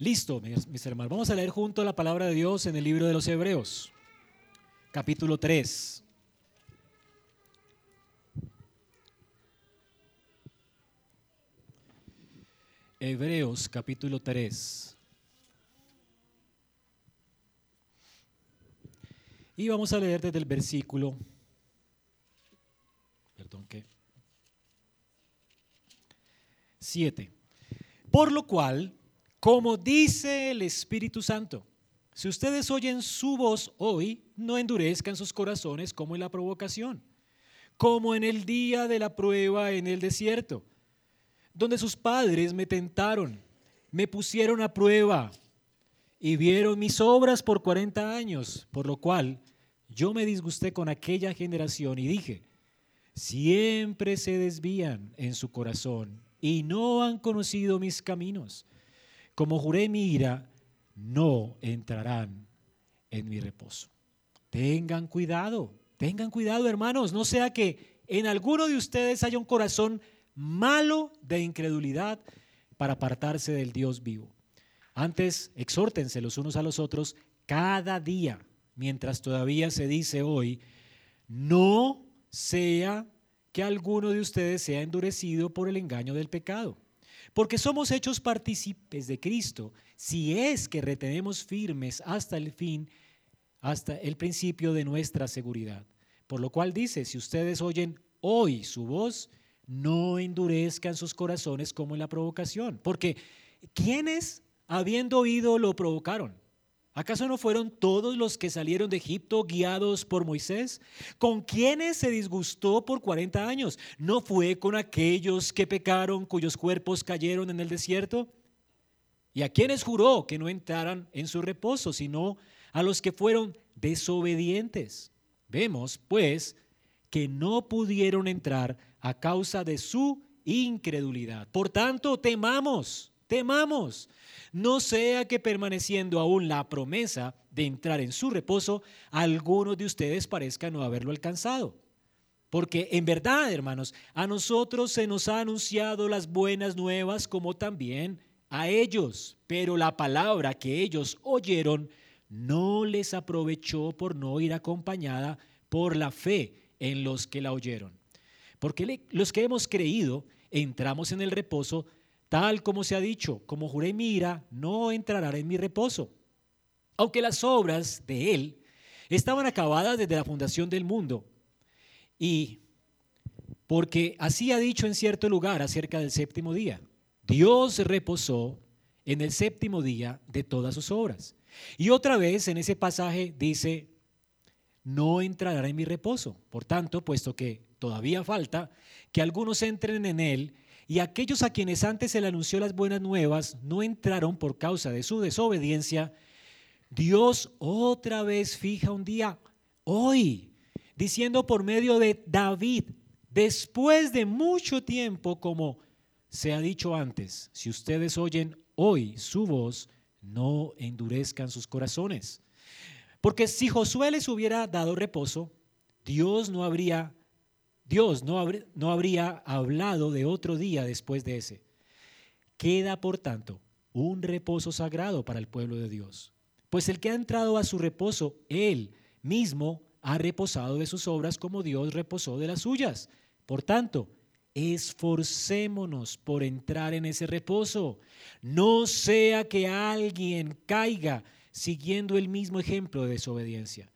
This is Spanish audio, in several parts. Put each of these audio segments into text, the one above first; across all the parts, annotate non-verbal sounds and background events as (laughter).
Listo, mis hermanos. Vamos a leer junto la palabra de Dios en el libro de los Hebreos, capítulo 3. Hebreos, capítulo 3. Y vamos a leer desde el versículo, perdón, ¿qué? 7. Por lo cual, como dice el Espíritu Santo, si ustedes oyen su voz hoy, no endurezcan sus corazones como en la provocación, como en el día de la prueba en el desierto, donde sus padres me tentaron, me pusieron a prueba y vieron mis obras por 40 años, por lo cual yo me disgusté con aquella generación y dije, siempre se desvían en su corazón y no han conocido mis caminos. Como juré mi ira, no entrarán en mi reposo. Tengan cuidado, tengan cuidado hermanos, no sea que en alguno de ustedes haya un corazón malo de incredulidad para apartarse del Dios vivo. Antes, exhórtense los unos a los otros cada día, mientras todavía se dice hoy, no sea que alguno de ustedes sea endurecido por el engaño del pecado. Porque somos hechos partícipes de Cristo si es que retenemos firmes hasta el fin, hasta el principio de nuestra seguridad. Por lo cual dice, si ustedes oyen hoy su voz, no endurezcan sus corazones como en la provocación. Porque ¿quiénes, habiendo oído, lo provocaron? ¿Acaso no fueron todos los que salieron de Egipto guiados por Moisés? ¿Con quiénes se disgustó por 40 años? ¿No fue con aquellos que pecaron, cuyos cuerpos cayeron en el desierto? ¿Y a quienes juró que no entraran en su reposo, sino a los que fueron desobedientes? Vemos, pues, que no pudieron entrar a causa de su incredulidad. Por tanto, temamos, temamos no sea que permaneciendo aún la promesa de entrar en su reposo, algunos de ustedes parezcan no haberlo alcanzado. Porque en verdad, hermanos, a nosotros se nos ha anunciado las buenas nuevas como también a ellos, pero la palabra que ellos oyeron no les aprovechó por no ir acompañada por la fe en los que la oyeron. Porque los que hemos creído entramos en el reposo Tal como se ha dicho, como juré mira, no entrará en mi reposo. Aunque las obras de él estaban acabadas desde la fundación del mundo. Y porque así ha dicho en cierto lugar acerca del séptimo día. Dios reposó en el séptimo día de todas sus obras. Y otra vez en ese pasaje dice, no entrará en mi reposo. Por tanto, puesto que todavía falta que algunos entren en él, y aquellos a quienes antes se le anunció las buenas nuevas no entraron por causa de su desobediencia, Dios otra vez fija un día, hoy, diciendo por medio de David, después de mucho tiempo, como se ha dicho antes, si ustedes oyen hoy su voz, no endurezcan sus corazones. Porque si Josué les hubiera dado reposo, Dios no habría Dios no, habría hablado de otro día después de ese. Queda, por tanto, un reposo sagrado para el pueblo de Dios. Pues el que ha entrado a su reposo, él mismo ha reposado de sus obras como Dios reposó de las suyas. Por tanto, esforcémonos por entrar en ese reposo. No sea que alguien caiga siguiendo el mismo ejemplo de desobediencia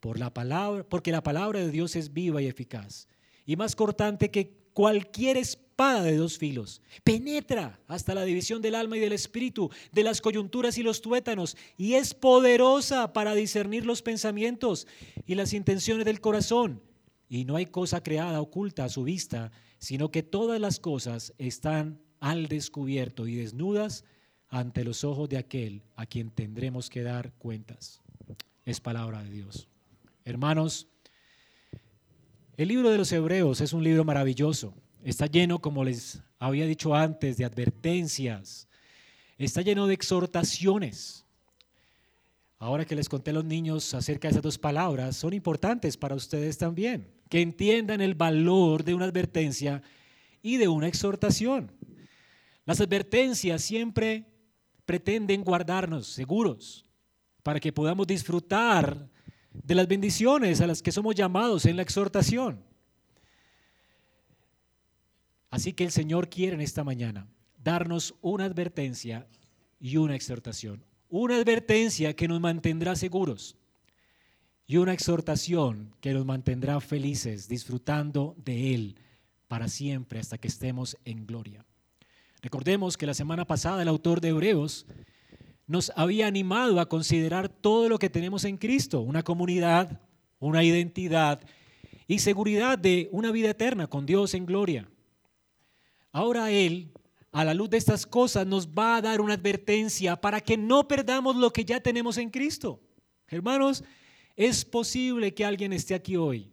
por la palabra, porque la palabra de Dios es viva y eficaz y más cortante que cualquier espada de dos filos. Penetra hasta la división del alma y del espíritu, de las coyunturas y los tuétanos, y es poderosa para discernir los pensamientos y las intenciones del corazón. Y no hay cosa creada oculta a su vista, sino que todas las cosas están al descubierto y desnudas ante los ojos de aquel a quien tendremos que dar cuentas. Es palabra de Dios. Hermanos, el libro de los Hebreos es un libro maravilloso. Está lleno, como les había dicho antes, de advertencias. Está lleno de exhortaciones. Ahora que les conté a los niños acerca de esas dos palabras, son importantes para ustedes también. Que entiendan el valor de una advertencia y de una exhortación. Las advertencias siempre pretenden guardarnos seguros para que podamos disfrutar de las bendiciones a las que somos llamados en la exhortación. Así que el Señor quiere en esta mañana darnos una advertencia y una exhortación. Una advertencia que nos mantendrá seguros y una exhortación que nos mantendrá felices disfrutando de Él para siempre hasta que estemos en gloria. Recordemos que la semana pasada el autor de Hebreos nos había animado a considerar todo lo que tenemos en Cristo, una comunidad, una identidad y seguridad de una vida eterna con Dios en gloria. Ahora Él, a la luz de estas cosas, nos va a dar una advertencia para que no perdamos lo que ya tenemos en Cristo. Hermanos, es posible que alguien esté aquí hoy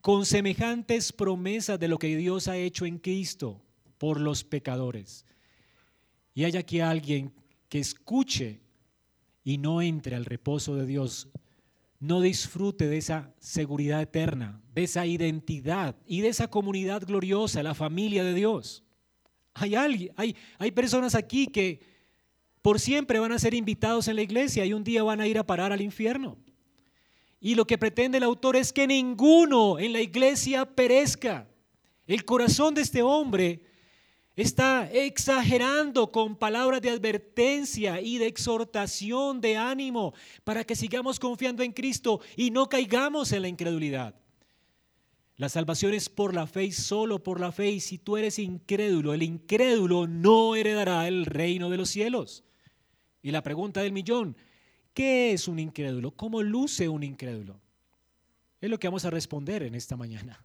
con semejantes promesas de lo que Dios ha hecho en Cristo por los pecadores. Y hay aquí alguien que escuche y no entre al reposo de Dios, no disfrute de esa seguridad eterna, de esa identidad y de esa comunidad gloriosa, la familia de Dios. Hay, alguien, hay, hay personas aquí que por siempre van a ser invitados en la iglesia y un día van a ir a parar al infierno. Y lo que pretende el autor es que ninguno en la iglesia perezca. El corazón de este hombre está exagerando con palabras de advertencia y de exhortación, de ánimo, para que sigamos confiando en Cristo y no caigamos en la incredulidad. La salvación es por la fe y solo por la fe. Y si tú eres incrédulo, el incrédulo no heredará el reino de los cielos. Y la pregunta del millón, ¿qué es un incrédulo? ¿Cómo luce un incrédulo? Es lo que vamos a responder en esta mañana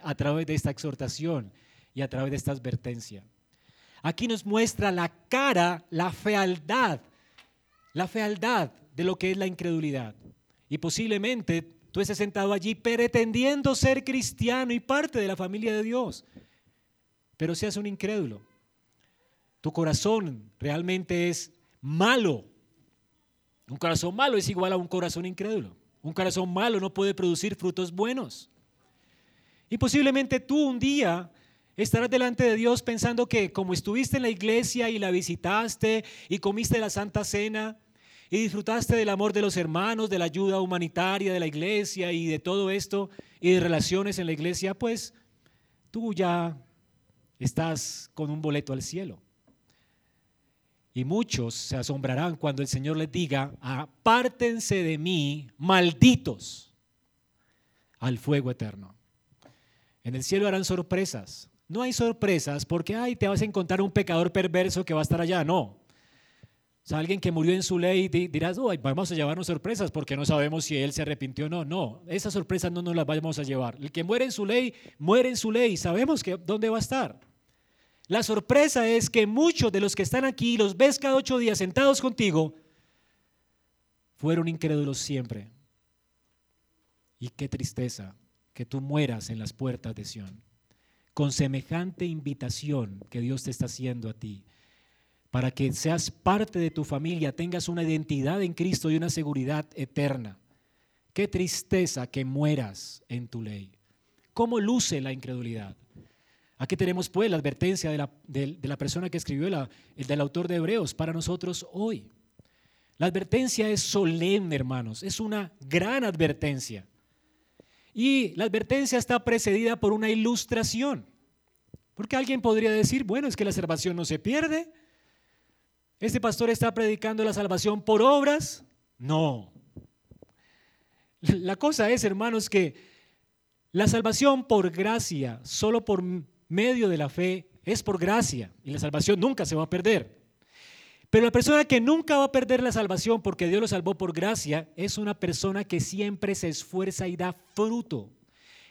a través de esta exhortación y a través de esta advertencia. Aquí nos muestra la cara, la fealdad, la fealdad de lo que es la incredulidad. Y posiblemente tú estés sentado allí pretendiendo ser cristiano y parte de la familia de Dios, pero seas un incrédulo. Tu corazón realmente es malo. Un corazón malo es igual a un corazón incrédulo. Un corazón malo no puede producir frutos buenos. Y posiblemente tú un día Estarás delante de Dios pensando que como estuviste en la iglesia y la visitaste y comiste la Santa Cena y disfrutaste del amor de los hermanos, de la ayuda humanitaria de la iglesia y de todo esto y de relaciones en la iglesia, pues tú ya estás con un boleto al cielo. Y muchos se asombrarán cuando el Señor les diga, apártense de mí, malditos, al fuego eterno. En el cielo harán sorpresas, no hay sorpresas porque, ay, te vas a encontrar un pecador perverso que va a estar allá. No. O alguien que murió en su ley dirás, oh, vamos a llevarnos sorpresas porque no sabemos si él se arrepintió o no. No, esas sorpresas no nos las vamos a llevar. El que muere en su ley, muere en su ley. Sabemos dónde va a estar. La sorpresa es que muchos de los que están aquí, los ves cada ocho días sentados contigo, fueron incrédulos siempre. Y qué tristeza que tú mueras en las puertas de Sión con semejante invitación que Dios te está haciendo a ti, para que seas parte de tu familia, tengas una identidad en Cristo y una seguridad eterna. Qué tristeza que mueras en tu ley. ¿Cómo luce la incredulidad? Aquí tenemos pues la advertencia de la, de, la persona que escribió, la, el del autor de Hebreos, para nosotros hoy. La advertencia es solemne, hermanos, es una gran advertencia. Y la advertencia está precedida por una ilustración. Porque alguien podría decir, bueno, es que la salvación no se pierde. ¿Este pastor está predicando la salvación por obras? No. La cosa es, hermanos, que la salvación por gracia, solo por medio de la fe, es por gracia. Y la salvación nunca se va a perder. Pero la persona que nunca va a perder la salvación porque Dios lo salvó por gracia es una persona que siempre se esfuerza y da fruto,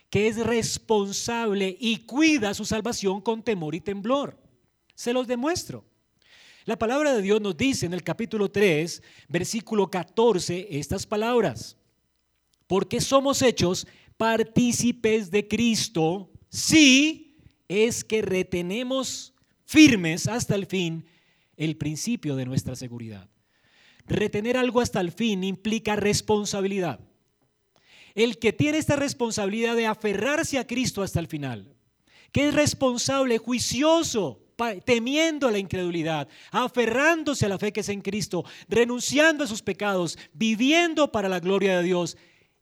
que es responsable y cuida su salvación con temor y temblor. Se los demuestro. La palabra de Dios nos dice en el capítulo 3, versículo 14, estas palabras. Porque somos hechos partícipes de Cristo si es que retenemos firmes hasta el fin el principio de nuestra seguridad. Retener algo hasta el fin implica responsabilidad. El que tiene esta responsabilidad de aferrarse a Cristo hasta el final, que es responsable, juicioso temiendo la incredulidad, aferrándose a la fe que es en Cristo, renunciando a sus pecados, viviendo para la gloria de Dios,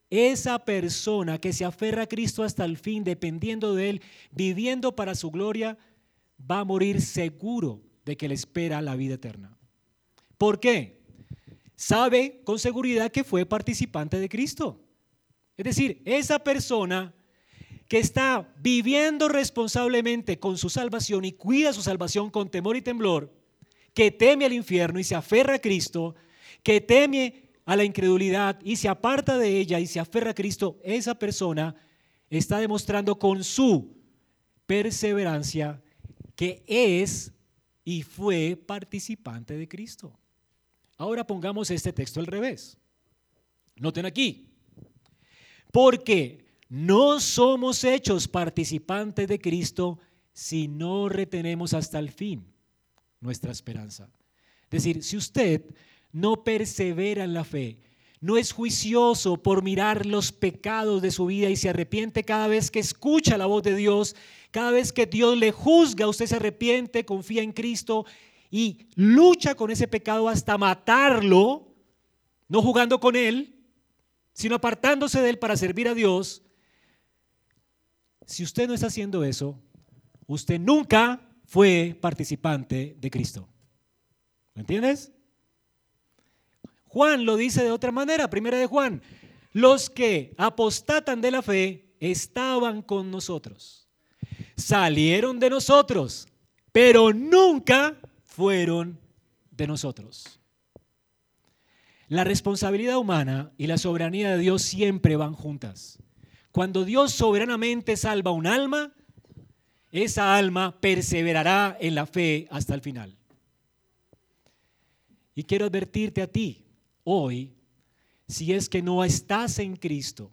esa persona que se aferra a Cristo hasta el fin, dependiendo de Él, viviendo para su gloria, va a morir seguro de que le espera la vida eterna. ¿Por qué? Sabe con seguridad que fue participante de Cristo. Es decir, esa persona que está viviendo responsablemente con su salvación y cuida su salvación con temor y temblor, que teme al infierno y se aferra a Cristo, que teme a la incredulidad y se aparta de ella y se aferra a Cristo, esa persona está demostrando con su perseverancia que es y fue participante de Cristo. Ahora pongamos este texto al revés. Noten aquí, porque no somos hechos participantes de Cristo si no retenemos hasta el fin nuestra esperanza. Es decir, si usted no persevera en la fe, no es juicioso por mirar los pecados de su vida y se arrepiente cada vez que escucha la voz de Dios, cada vez que Dios le juzga, usted se arrepiente, confía en Cristo y lucha con ese pecado hasta matarlo, no jugando con él, sino apartándose de él para servir a Dios, si usted no está haciendo eso, usted nunca fue participante de Cristo. ¿Me entiendes? Juan lo dice de otra manera, primera de Juan, los que apostatan de la fe estaban con nosotros, salieron de nosotros, pero nunca fueron de nosotros. La responsabilidad humana y la soberanía de Dios siempre van juntas. Cuando Dios soberanamente salva un alma, esa alma perseverará en la fe hasta el final. Y quiero advertirte a ti hoy, si es que no estás en Cristo,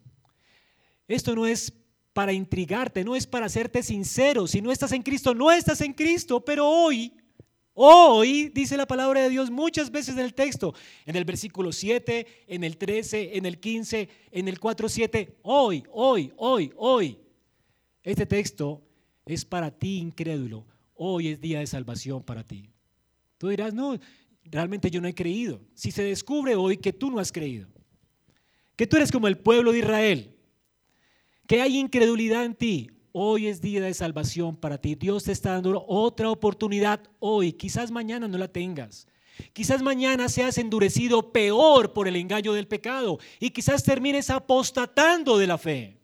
esto no es para intrigarte, no es para hacerte sincero. Si no estás en Cristo, no estás en Cristo, pero hoy Hoy dice la palabra de Dios muchas veces en el texto, en el versículo 7, en el 13, en el 15, en el 4, 7. Hoy, hoy, hoy, hoy. Este texto es para ti incrédulo. Hoy es día de salvación para ti. Tú dirás, no, realmente yo no he creído. Si se descubre hoy que tú no has creído, que tú eres como el pueblo de Israel, que hay incredulidad en ti, Hoy es día de salvación para ti. Dios te está dando otra oportunidad hoy. Quizás mañana no la tengas. Quizás mañana seas endurecido peor por el engaño del pecado y quizás termines apostatando de la fe.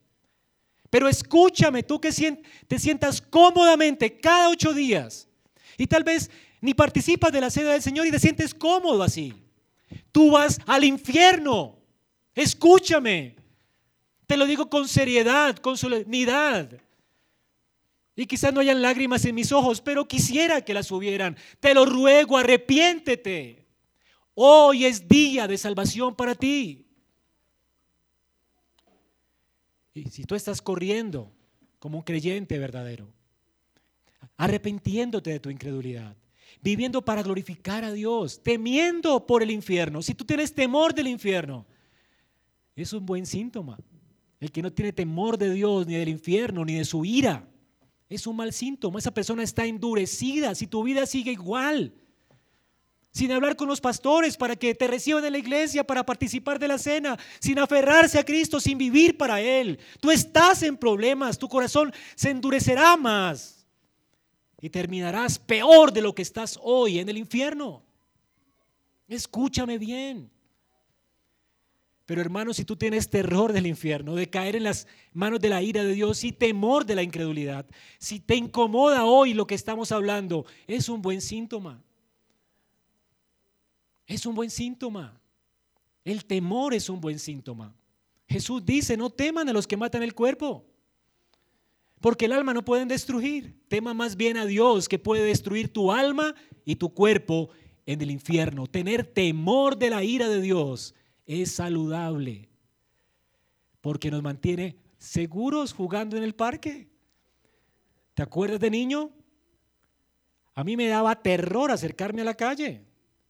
Pero escúchame, tú que te sientas cómodamente cada ocho días y tal vez ni participas de la cena del Señor y te sientes cómodo así. Tú vas al infierno. Escúchame. Te lo digo con seriedad, con solemnidad. Y quizás no hayan lágrimas en mis ojos, pero quisiera que las hubieran. Te lo ruego, arrepiéntete. Hoy es día de salvación para ti. Y si tú estás corriendo como un creyente verdadero, arrepintiéndote de tu incredulidad, viviendo para glorificar a Dios, temiendo por el infierno, si tú tienes temor del infierno, es un buen síntoma. El que no tiene temor de Dios, ni del infierno, ni de su ira, es un mal síntoma. Esa persona está endurecida. Si tu vida sigue igual, sin hablar con los pastores para que te reciban en la iglesia, para participar de la cena, sin aferrarse a Cristo, sin vivir para Él. Tú estás en problemas, tu corazón se endurecerá más y terminarás peor de lo que estás hoy en el infierno. Escúchame bien. Pero hermano, si tú tienes terror del infierno, de caer en las manos de la ira de Dios y temor de la incredulidad, si te incomoda hoy lo que estamos hablando, es un buen síntoma. Es un buen síntoma. El temor es un buen síntoma. Jesús dice, no teman a los que matan el cuerpo, porque el alma no pueden destruir. Tema más bien a Dios que puede destruir tu alma y tu cuerpo en el infierno. Tener temor de la ira de Dios es saludable porque nos mantiene seguros jugando en el parque. ¿Te acuerdas de niño? A mí me daba terror acercarme a la calle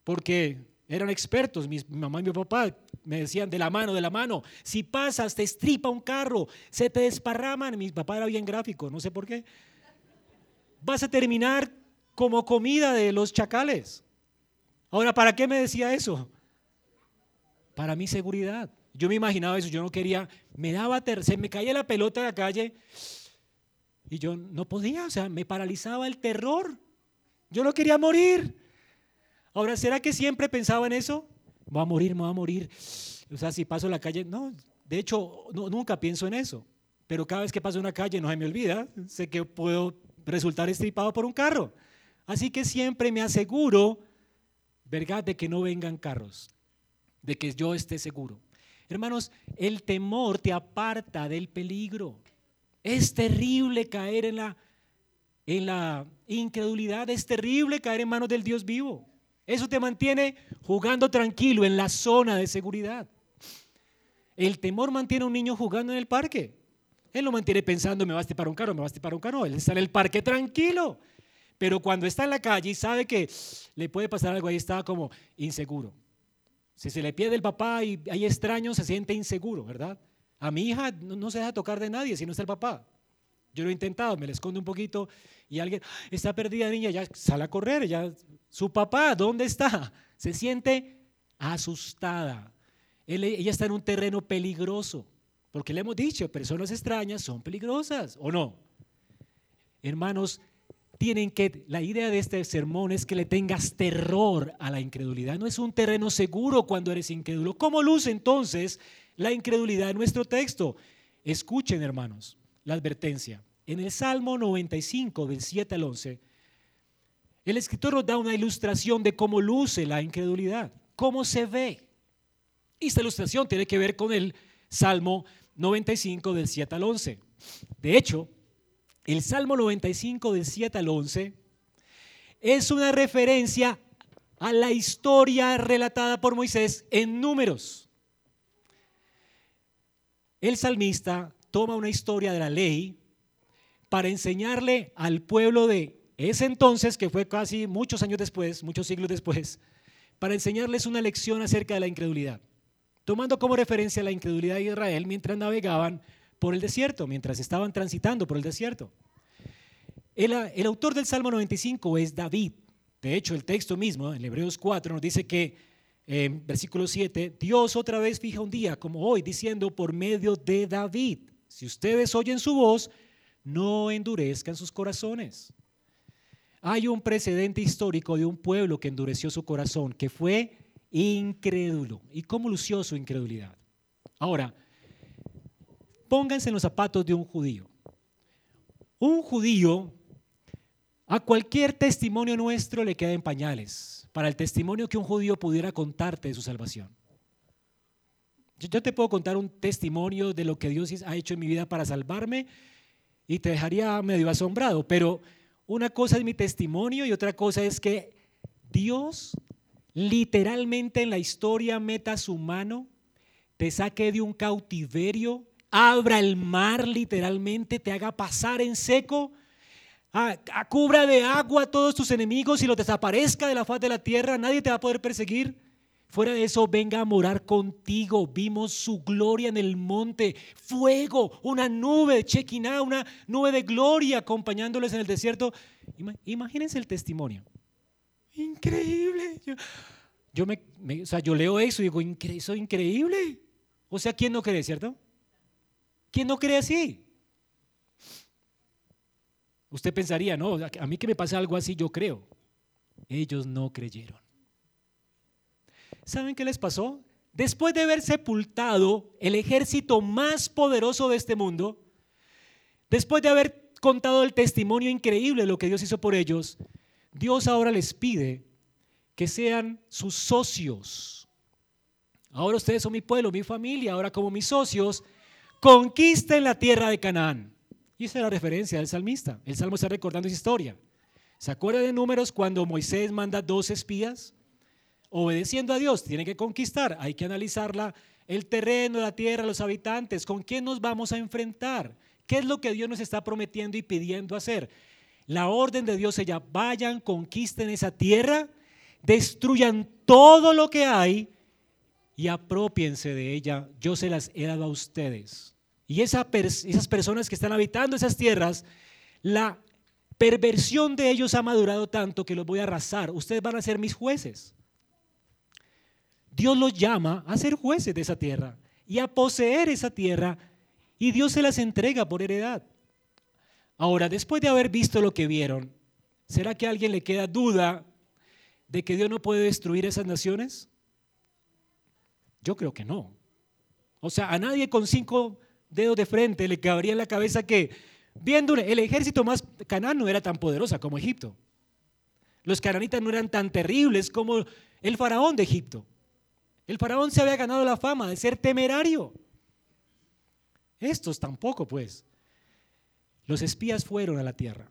porque eran expertos, mi mamá y mi papá me decían de la mano, de la mano, si pasas te estripa un carro, se te desparraman, mi papá era bien gráfico, no sé por qué. Vas a terminar como comida de los chacales. Ahora, ¿para qué me decía eso? Para mi seguridad. Yo me imaginaba eso, yo no quería, me daba ter se me caía la pelota de la calle y yo no podía, o sea, me paralizaba el terror. Yo no quería morir. Ahora, ¿será que siempre pensaba en eso? Voy a morir, me voy a morir. O sea, si paso la calle, no, de hecho, nunca pienso en eso. Pero cada vez que paso una calle no se me olvida, sé que puedo resultar estripado por un carro. Así que siempre me aseguro, ¿verdad?, de que no vengan carros, de que yo esté seguro. Hermanos, el temor te aparta del peligro. Es terrible caer en la, en la incredulidad, es terrible caer en manos del Dios vivo. Eso te mantiene jugando tranquilo en la zona de seguridad. El temor mantiene a un niño jugando en el parque. Él lo mantiene pensando, me va a para un carro, me va a para un carro. Él está en el parque tranquilo. Pero cuando está en la calle y sabe que le puede pasar algo, ahí está como inseguro. Si se le pierde el papá y hay extraños, se siente inseguro, ¿verdad? A mi hija no, se deja tocar de nadie si no está el papá. Yo lo he intentado, me le escondo un poquito y alguien, está perdida niña, ya sale a correr, ya su papá, ¿dónde está? Se siente asustada. ella está en un terreno peligroso, porque le hemos dicho, personas extrañas son peligrosas, ¿o no? Hermanos, tienen que, la idea de este sermón es que le tengas terror a la incredulidad. No es un terreno seguro cuando eres incrédulo. ¿Cómo luce entonces la incredulidad en nuestro texto? Escuchen, hermanos, la advertencia. En el Salmo 95, del 7 al 11, el escritor nos da una ilustración de cómo luce la incredulidad, cómo se ve. Y esta ilustración tiene que ver con el Salmo 95, del 7 al 11. De hecho, el Salmo 95 del 7 al 11 es una referencia a la historia relatada por Moisés en números. El salmista toma una historia de la ley para enseñarle al pueblo de ese entonces, que fue casi muchos años después, muchos siglos después, para enseñarles una lección acerca de la incredulidad, tomando como referencia la incredulidad de Israel mientras navegaban por el desierto, mientras estaban transitando por el desierto. El, autor del Salmo 95 es David. De hecho, el texto mismo, en Hebreos 4, nos dice que, en versículo 7, Dios otra vez fija un día como hoy, diciendo por medio de David, si ustedes oyen su voz, no endurezcan sus corazones. Hay un precedente histórico de un pueblo que endureció su corazón, que fue incrédulo. ¿Y cómo lució su incredulidad? Ahora, Pónganse en los zapatos de un judío. Un judío, a cualquier testimonio nuestro le queda en pañales, para el testimonio que un judío pudiera contarte de su salvación. Yo te puedo contar un testimonio de lo que Dios ha hecho en mi vida para salvarme y te dejaría medio asombrado, pero una cosa es mi testimonio y otra cosa es que Dios literalmente en la historia meta su mano, te saque de un cautiverio abra el mar literalmente, te haga pasar en seco, a, cubra de agua a todos tus enemigos y los desaparezca de la faz de la tierra, nadie te va a poder perseguir. Fuera de eso, venga a morar contigo. Vimos su gloria en el monte, fuego, una nube Chequiná, una nube de gloria acompañándoles en el desierto. Imagínense el testimonio. Increíble. Yo, me, o sea, yo leo eso y digo, eso es increíble. O sea, ¿quién no cree, cierto? ¿Quién no cree así? Usted pensaría, no, a mí que me pasa algo así, yo creo. Ellos no creyeron. ¿Saben qué les pasó? Después de haber sepultado el ejército más poderoso de este mundo, después de haber contado el testimonio increíble de lo que Dios hizo por ellos, Dios ahora les pide que sean sus socios. Ahora ustedes son mi pueblo, mi familia, ahora como mis socios, conquisten la tierra de Canaán. Y esa es la referencia del salmista. El salmo está recordando esa historia. ¿Se acuerda de números cuando Moisés manda dos espías? Obedeciendo a Dios, tiene que conquistar. Hay que analizarla, el terreno, la tierra, los habitantes. ¿Con quién nos vamos a enfrentar? ¿Qué es lo que Dios nos está prometiendo y pidiendo hacer? La orden de Dios ella, vayan, conquisten esa tierra, destruyan todo lo que hay y apropiense de ella, yo se las he dado a ustedes. Y esas personas que están habitando esas tierras, la perversión de ellos ha madurado tanto que los voy a arrasar. Ustedes van a ser mis jueces. Dios los llama a ser jueces de esa tierra y a poseer esa tierra y Dios se las entrega por heredad. Ahora, después de haber visto lo que vieron, ¿será que a alguien le queda duda de que Dios no puede destruir esas naciones? Yo creo que no. O sea, a nadie con cinco dedos de frente le cabría en la cabeza que, viendo el ejército más Canaán no era tan poderosa como Egipto. Los cananitas no eran tan terribles como el faraón de Egipto. El faraón se había ganado la fama de ser temerario. Estos tampoco, pues. Los espías fueron a la tierra,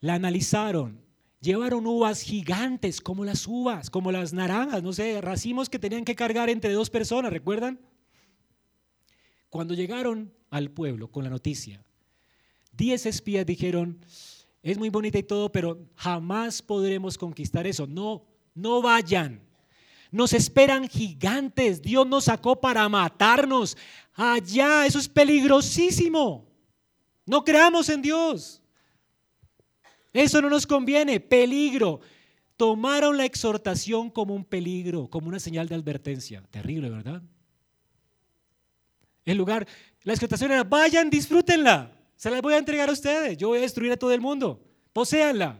la analizaron, llevaron uvas gigantes como las uvas, como las naranjas, no sé, racimos que tenían que cargar entre dos personas, ¿recuerdan? Cuando llegaron al pueblo con la noticia, diez espías dijeron, es muy bonita y todo, pero jamás podremos conquistar eso. No, no vayan. Nos esperan gigantes. Dios nos sacó para matarnos. Allá, eso es peligrosísimo. No creamos en Dios. Eso no nos conviene. Peligro. Tomaron la exhortación como un peligro, como una señal de advertencia. Terrible, ¿verdad? En lugar, la exhortación era, vayan, disfrútenla. Se las voy a entregar a ustedes. Yo voy a destruir a todo el mundo. Poséanla.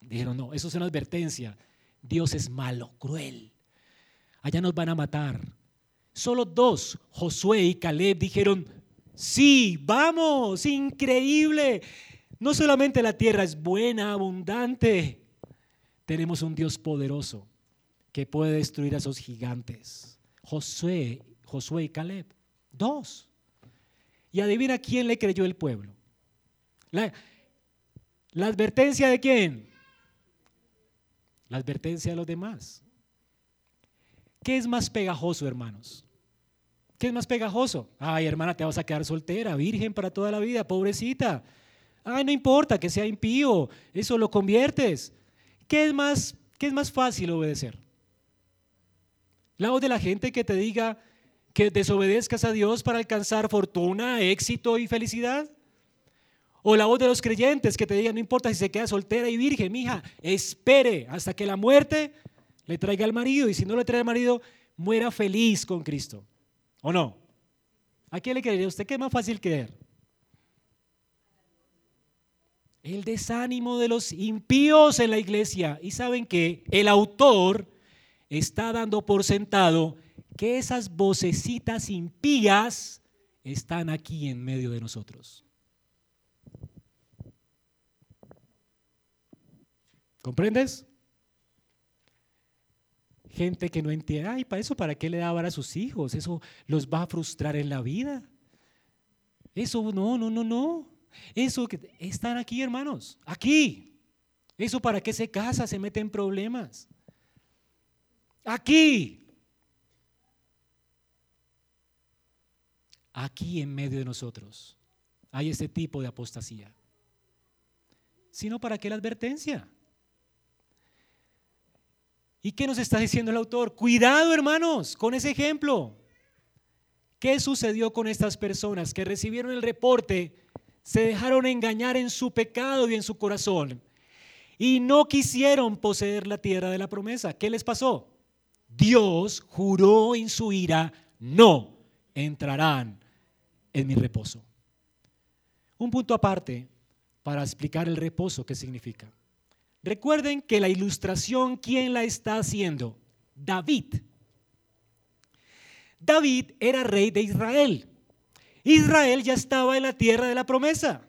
Dijeron, no, eso es una advertencia. Dios es malo, cruel. Allá nos van a matar. Solo dos, Josué y Caleb, dijeron, sí, vamos, increíble. No solamente la tierra es buena, abundante, tenemos un Dios poderoso que puede destruir a esos gigantes. Josué, Josué y Caleb, dos. Y adivina quién le creyó el pueblo. La, la advertencia de quién? La advertencia de los demás. ¿Qué es más pegajoso, hermanos? ¿Qué es más pegajoso? Ay, hermana, te vas a quedar soltera, virgen para toda la vida, pobrecita. Ay, no importa que sea impío, eso lo conviertes. ¿Qué es más, qué es más fácil obedecer? La voz de la gente que te diga que desobedezcas a Dios para alcanzar fortuna, éxito y felicidad. O la voz de los creyentes que te diga, no importa si se queda soltera y virgen, mija, espere hasta que la muerte le traiga al marido y si no le trae al marido, muera feliz con Cristo. ¿O no? ¿A quién le creería usted que es más fácil creer? El desánimo de los impíos en la iglesia. Y saben que el autor está dando por sentado que esas vocecitas impías están aquí en medio de nosotros. ¿Comprendes? Gente que no entiende, ay, para eso, ¿para qué le daban a sus hijos? Eso los va a frustrar en la vida. Eso, no, no, no, no. Eso que están aquí, hermanos, aquí. Eso para qué se casa, se mete en problemas. Aquí. Aquí en medio de nosotros hay este tipo de apostasía. Sino para qué la advertencia. ¿Y qué nos está diciendo el autor? Cuidado, hermanos, con ese ejemplo. ¿Qué sucedió con estas personas que recibieron el reporte, se dejaron engañar en su pecado y en su corazón y no quisieron poseer la tierra de la promesa? ¿Qué les pasó? Dios juró en su ira, no entrarán en mi reposo. Un punto aparte para explicar el reposo, ¿qué significa? Recuerden que la ilustración, ¿quién la está haciendo? David. David era rey de Israel. Israel ya estaba en la tierra de la promesa.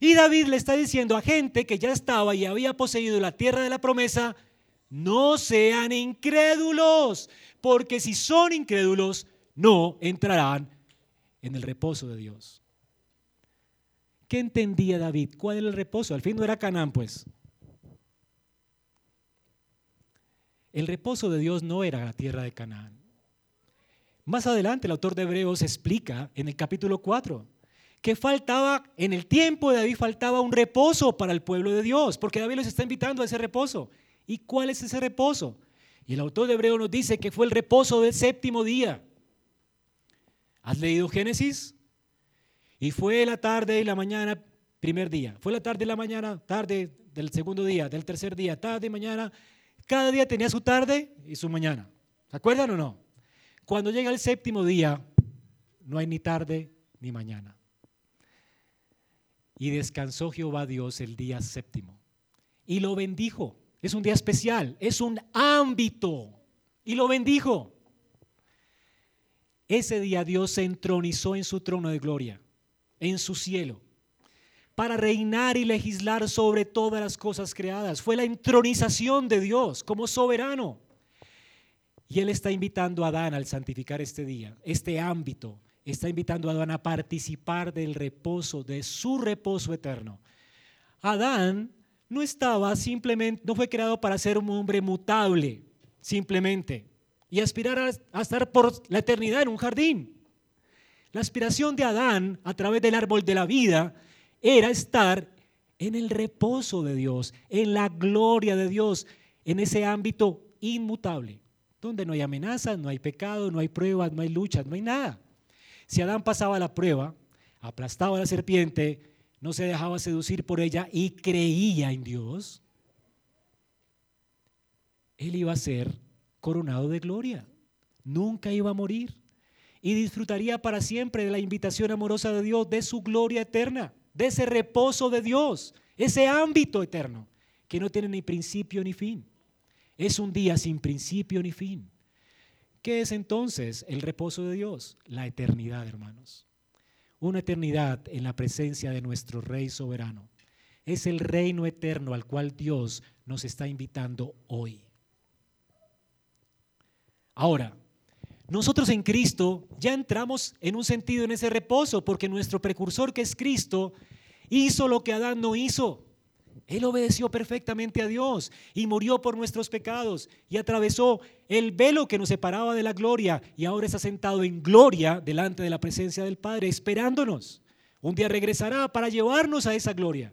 Y David le está diciendo a gente que ya estaba y había poseído la tierra de la promesa, no sean incrédulos, porque si son incrédulos, no entrarán en el reposo de Dios. ¿Qué entendía David? ¿Cuál era el reposo? Al fin no era Canaán, pues. El reposo de Dios no era la tierra de Canaán. Más adelante el autor de Hebreos explica en el capítulo 4 que faltaba, en el tiempo de David faltaba un reposo para el pueblo de Dios, porque David los está invitando a ese reposo. ¿Y cuál es ese reposo? Y el autor de Hebreos nos dice que fue el reposo del séptimo día. ¿Has leído Génesis? Y fue la tarde y la mañana, primer día. Fue la tarde, la mañana, tarde del segundo día, del tercer día, tarde, mañana. Cada día tenía su tarde y su mañana. ¿Se acuerdan o no? Cuando llega el séptimo día, no hay ni tarde ni mañana. Y descansó Jehová Dios el día séptimo. Y lo bendijo. Es un día especial, es un ámbito. Y lo bendijo. Ese día Dios se entronizó en su trono de gloria, en su cielo, para reinar y legislar sobre todas las cosas creadas. Fue la entronización de Dios como soberano. Y Él está invitando a Adán al santificar este día, este ámbito. Está invitando a Adán a participar del reposo, de su reposo eterno. Adán no estaba simplemente, no fue creado para ser un hombre mutable, simplemente y aspirar a, estar por la eternidad en un jardín. La aspiración de Adán a través del árbol de la vida era estar en el reposo de Dios, en la gloria de Dios, en ese ámbito inmutable, donde no hay amenazas, no hay pecado, no hay pruebas, no hay luchas, no hay nada. Si Adán pasaba la prueba, aplastaba a la serpiente, no se dejaba seducir por ella y creía en Dios, él iba a ser coronado de gloria. Nunca iba a morir. Y disfrutaría para siempre de la invitación amorosa de Dios, de su gloria eterna, de ese reposo de Dios, ese ámbito eterno, que no tiene ni principio ni fin. Es un día sin principio ni fin. ¿Qué es entonces el reposo de Dios? La eternidad, hermanos. Una eternidad en la presencia de nuestro Rey soberano. Es el reino eterno al cual Dios nos está invitando hoy. Ahora, nosotros en Cristo ya entramos en un sentido en ese reposo porque nuestro precursor que es Cristo hizo lo que Adán no hizo. Él obedeció perfectamente a Dios y murió por nuestros pecados y atravesó el velo que nos separaba de la gloria y ahora está sentado en gloria delante de la presencia del Padre, esperándonos. Un día regresará para llevarnos a esa gloria.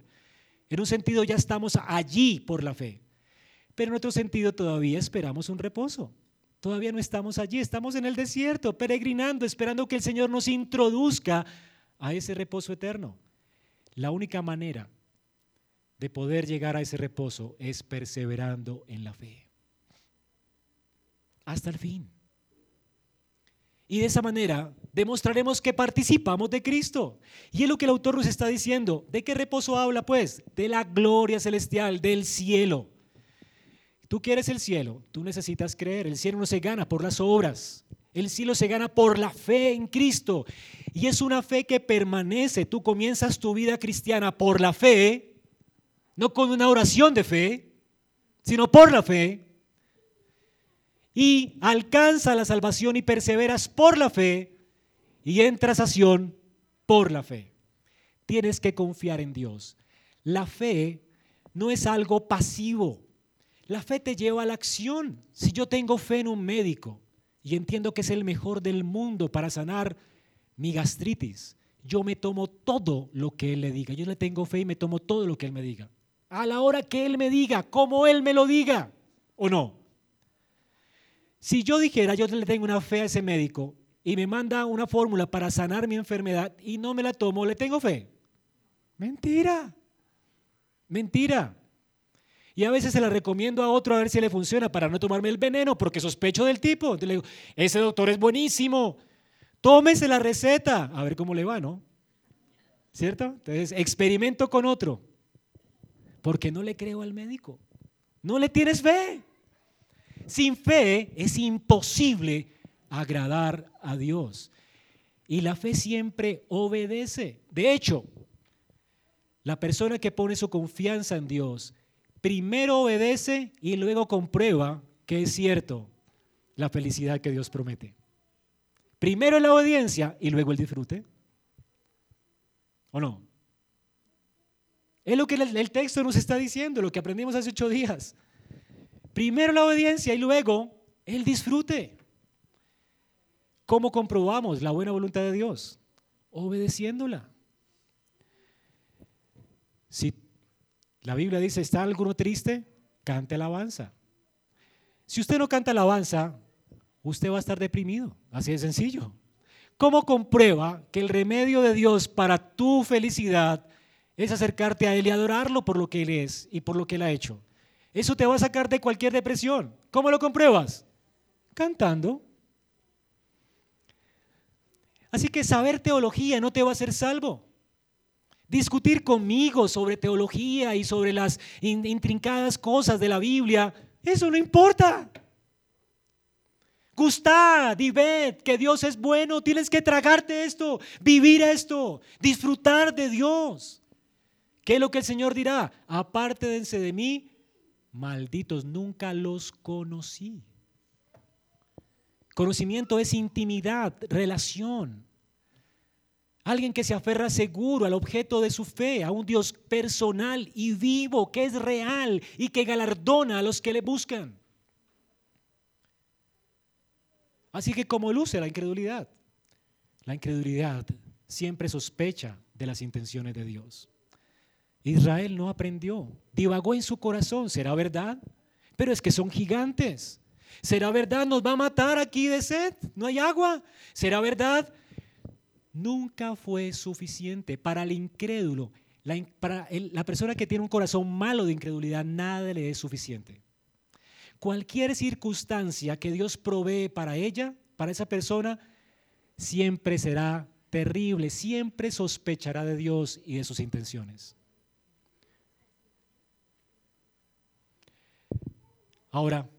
En un sentido ya estamos allí por la fe, pero en otro sentido todavía esperamos un reposo. Todavía no estamos allí, estamos en el desierto, peregrinando, esperando que el Señor nos introduzca a ese reposo eterno. La única manera de poder llegar a ese reposo es perseverando en la fe. Hasta el fin. Y de esa manera demostraremos que participamos de Cristo. Y es lo que el autor nos está diciendo. ¿De qué reposo habla? Pues de la gloria celestial, del cielo. Tú quieres el cielo, tú necesitas creer. El cielo no se gana por las obras. El cielo se gana por la fe en Cristo. Y es una fe que permanece. Tú comienzas tu vida cristiana por la fe, no con una oración de fe, sino por la fe. Y alcanza la salvación y perseveras por la fe y entras a por la fe. Tienes que confiar en Dios. La fe no es algo pasivo. La fe te lleva a la acción. Si yo tengo fe en un médico y entiendo que es el mejor del mundo para sanar mi gastritis, yo me tomo todo lo que él le diga. Yo le tengo fe y me tomo todo lo que él me diga. A la hora que él me diga, como él me lo diga, ¿o no? Si yo dijera, yo le tengo una fe a ese médico y me manda una fórmula para sanar mi enfermedad y no me la tomo, ¿le tengo fe? Mentira. Mentira. Y a veces se la recomiendo a otro a ver si le funciona para no tomarme el veneno porque sospecho del tipo. le digo, ese doctor es buenísimo. Tómese la receta, a ver cómo le va, ¿no? ¿Cierto? Entonces, experimento con otro. Porque no le creo al médico. No le tienes fe. Sin fe es imposible agradar a Dios. Y la fe siempre obedece. De hecho, la persona que pone su confianza en Dios primero obedece y luego comprueba que es cierto la felicidad que Dios promete. Primero la obediencia y luego el disfrute. ¿O no? Es lo que el texto nos está diciendo, lo que aprendimos hace ocho días. Primero la obediencia y luego el disfrute. ¿Cómo comprobamos la buena voluntad de Dios? Obedeciéndola. Si la Biblia dice, ¿está alguno triste? Cante alabanza. Si usted no canta alabanza, usted va a estar deprimido. Así de sencillo. ¿Cómo comprueba que el remedio de Dios para tu felicidad es acercarte a Él y adorarlo por lo que Él es y por lo que Él ha hecho. Eso te va a sacar de cualquier depresión. ¿Cómo lo compruebas? Cantando. Así que saber teología no te va a hacer salvo. Discutir conmigo sobre teología y sobre las intrincadas cosas de la Biblia, eso no importa. Gustad y ved que Dios es bueno, tienes que tragarte esto, vivir esto, disfrutar de Dios. ¿Qué es lo que el Señor dirá? Apártense de mí, malditos, nunca los conocí. Conocimiento es intimidad, relación. Alguien que se aferra seguro al objeto de su fe, a un Dios personal y vivo, que es real y que galardona a los que le buscan. Así que como luce la incredulidad, la incredulidad siempre sospecha de las intenciones de Dios. Israel no aprendió, divagó en su corazón, ¿será verdad? Pero es que son gigantes. ¿Será verdad? ¿Nos va a matar aquí de sed? ¿No hay agua? ¿Será verdad? Nunca fue suficiente para el incrédulo. La, para la persona que tiene un corazón malo de incredulidad, nada le es suficiente. Cualquier circunstancia que Dios provee para ella, para esa persona, siempre será terrible, siempre sospechará de Dios y de sus intenciones. Ahora,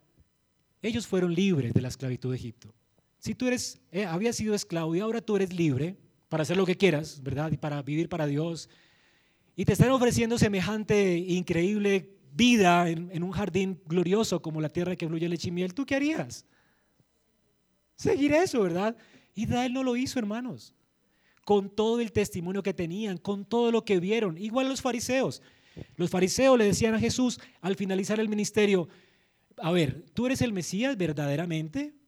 ellos fueron libres de la esclavitud de Egipto. Si tú eres, eh, habías sido esclavo y ahora tú eres libre para hacer lo que quieras, ¿verdad? Y para vivir para Dios. Y te están ofreciendo semejante increíble vida en, un jardín glorioso como la tierra que fluye leche y miel. ¿Tú qué harías? Seguir eso, ¿verdad? Israel no lo hizo, hermanos. Con todo el testimonio que tenían, con todo lo que vieron. Igual los fariseos. Los fariseos le decían a Jesús al finalizar el ministerio, a ver, ¿tú eres el Mesías verdaderamente?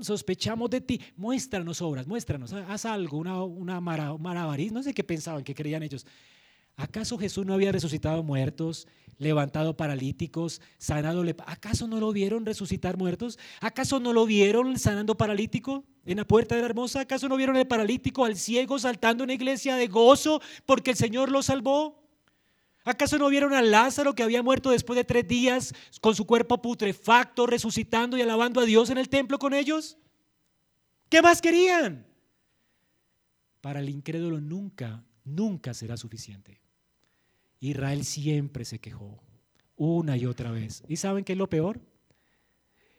Sospechamos de ti. Muéstranos obras, muéstranos, haz algo, una, una No sé qué pensaban, qué creían ellos. ¿Acaso Jesús no había resucitado muertos, levantado paralíticos, sanado ¿Acaso no lo vieron resucitar muertos? ¿Acaso no lo vieron sanando paralítico en la puerta de la hermosa? ¿Acaso no vieron el paralítico al ciego saltando en la iglesia de gozo porque el Señor lo salvó? ¿Acaso no vieron a Lázaro que había muerto después de tres días con su cuerpo putrefacto, resucitando y alabando a Dios en el templo con ellos? ¿Qué más querían? Para el incrédulo nunca, nunca será suficiente. Israel siempre se quejó, una y otra vez. ¿Y saben qué es lo peor?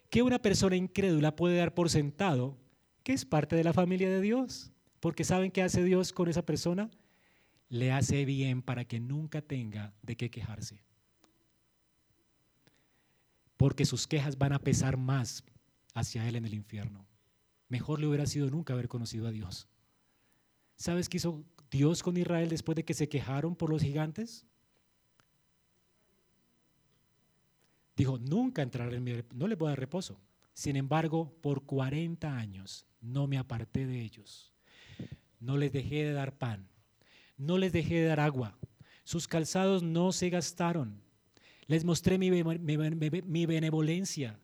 Que una persona incrédula puede dar por sentado que es parte de la familia de Dios. Porque ¿saben qué hace Dios con esa persona? Le hace bien para que nunca tenga de qué quejarse. Porque sus quejas van a pesar más hacia él en el infierno. Mejor le hubiera sido nunca haber conocido a Dios. ¿Sabes qué hizo Dios con Israel después de que se quejaron por los gigantes? Dijo, nunca entraré en mi, no les voy a dar reposo. Sin embargo, por 40 años no me aparté de ellos. No les dejé de dar pan no les dejé de dar agua. Sus calzados no se gastaron. Les mostré mi, benevolencia.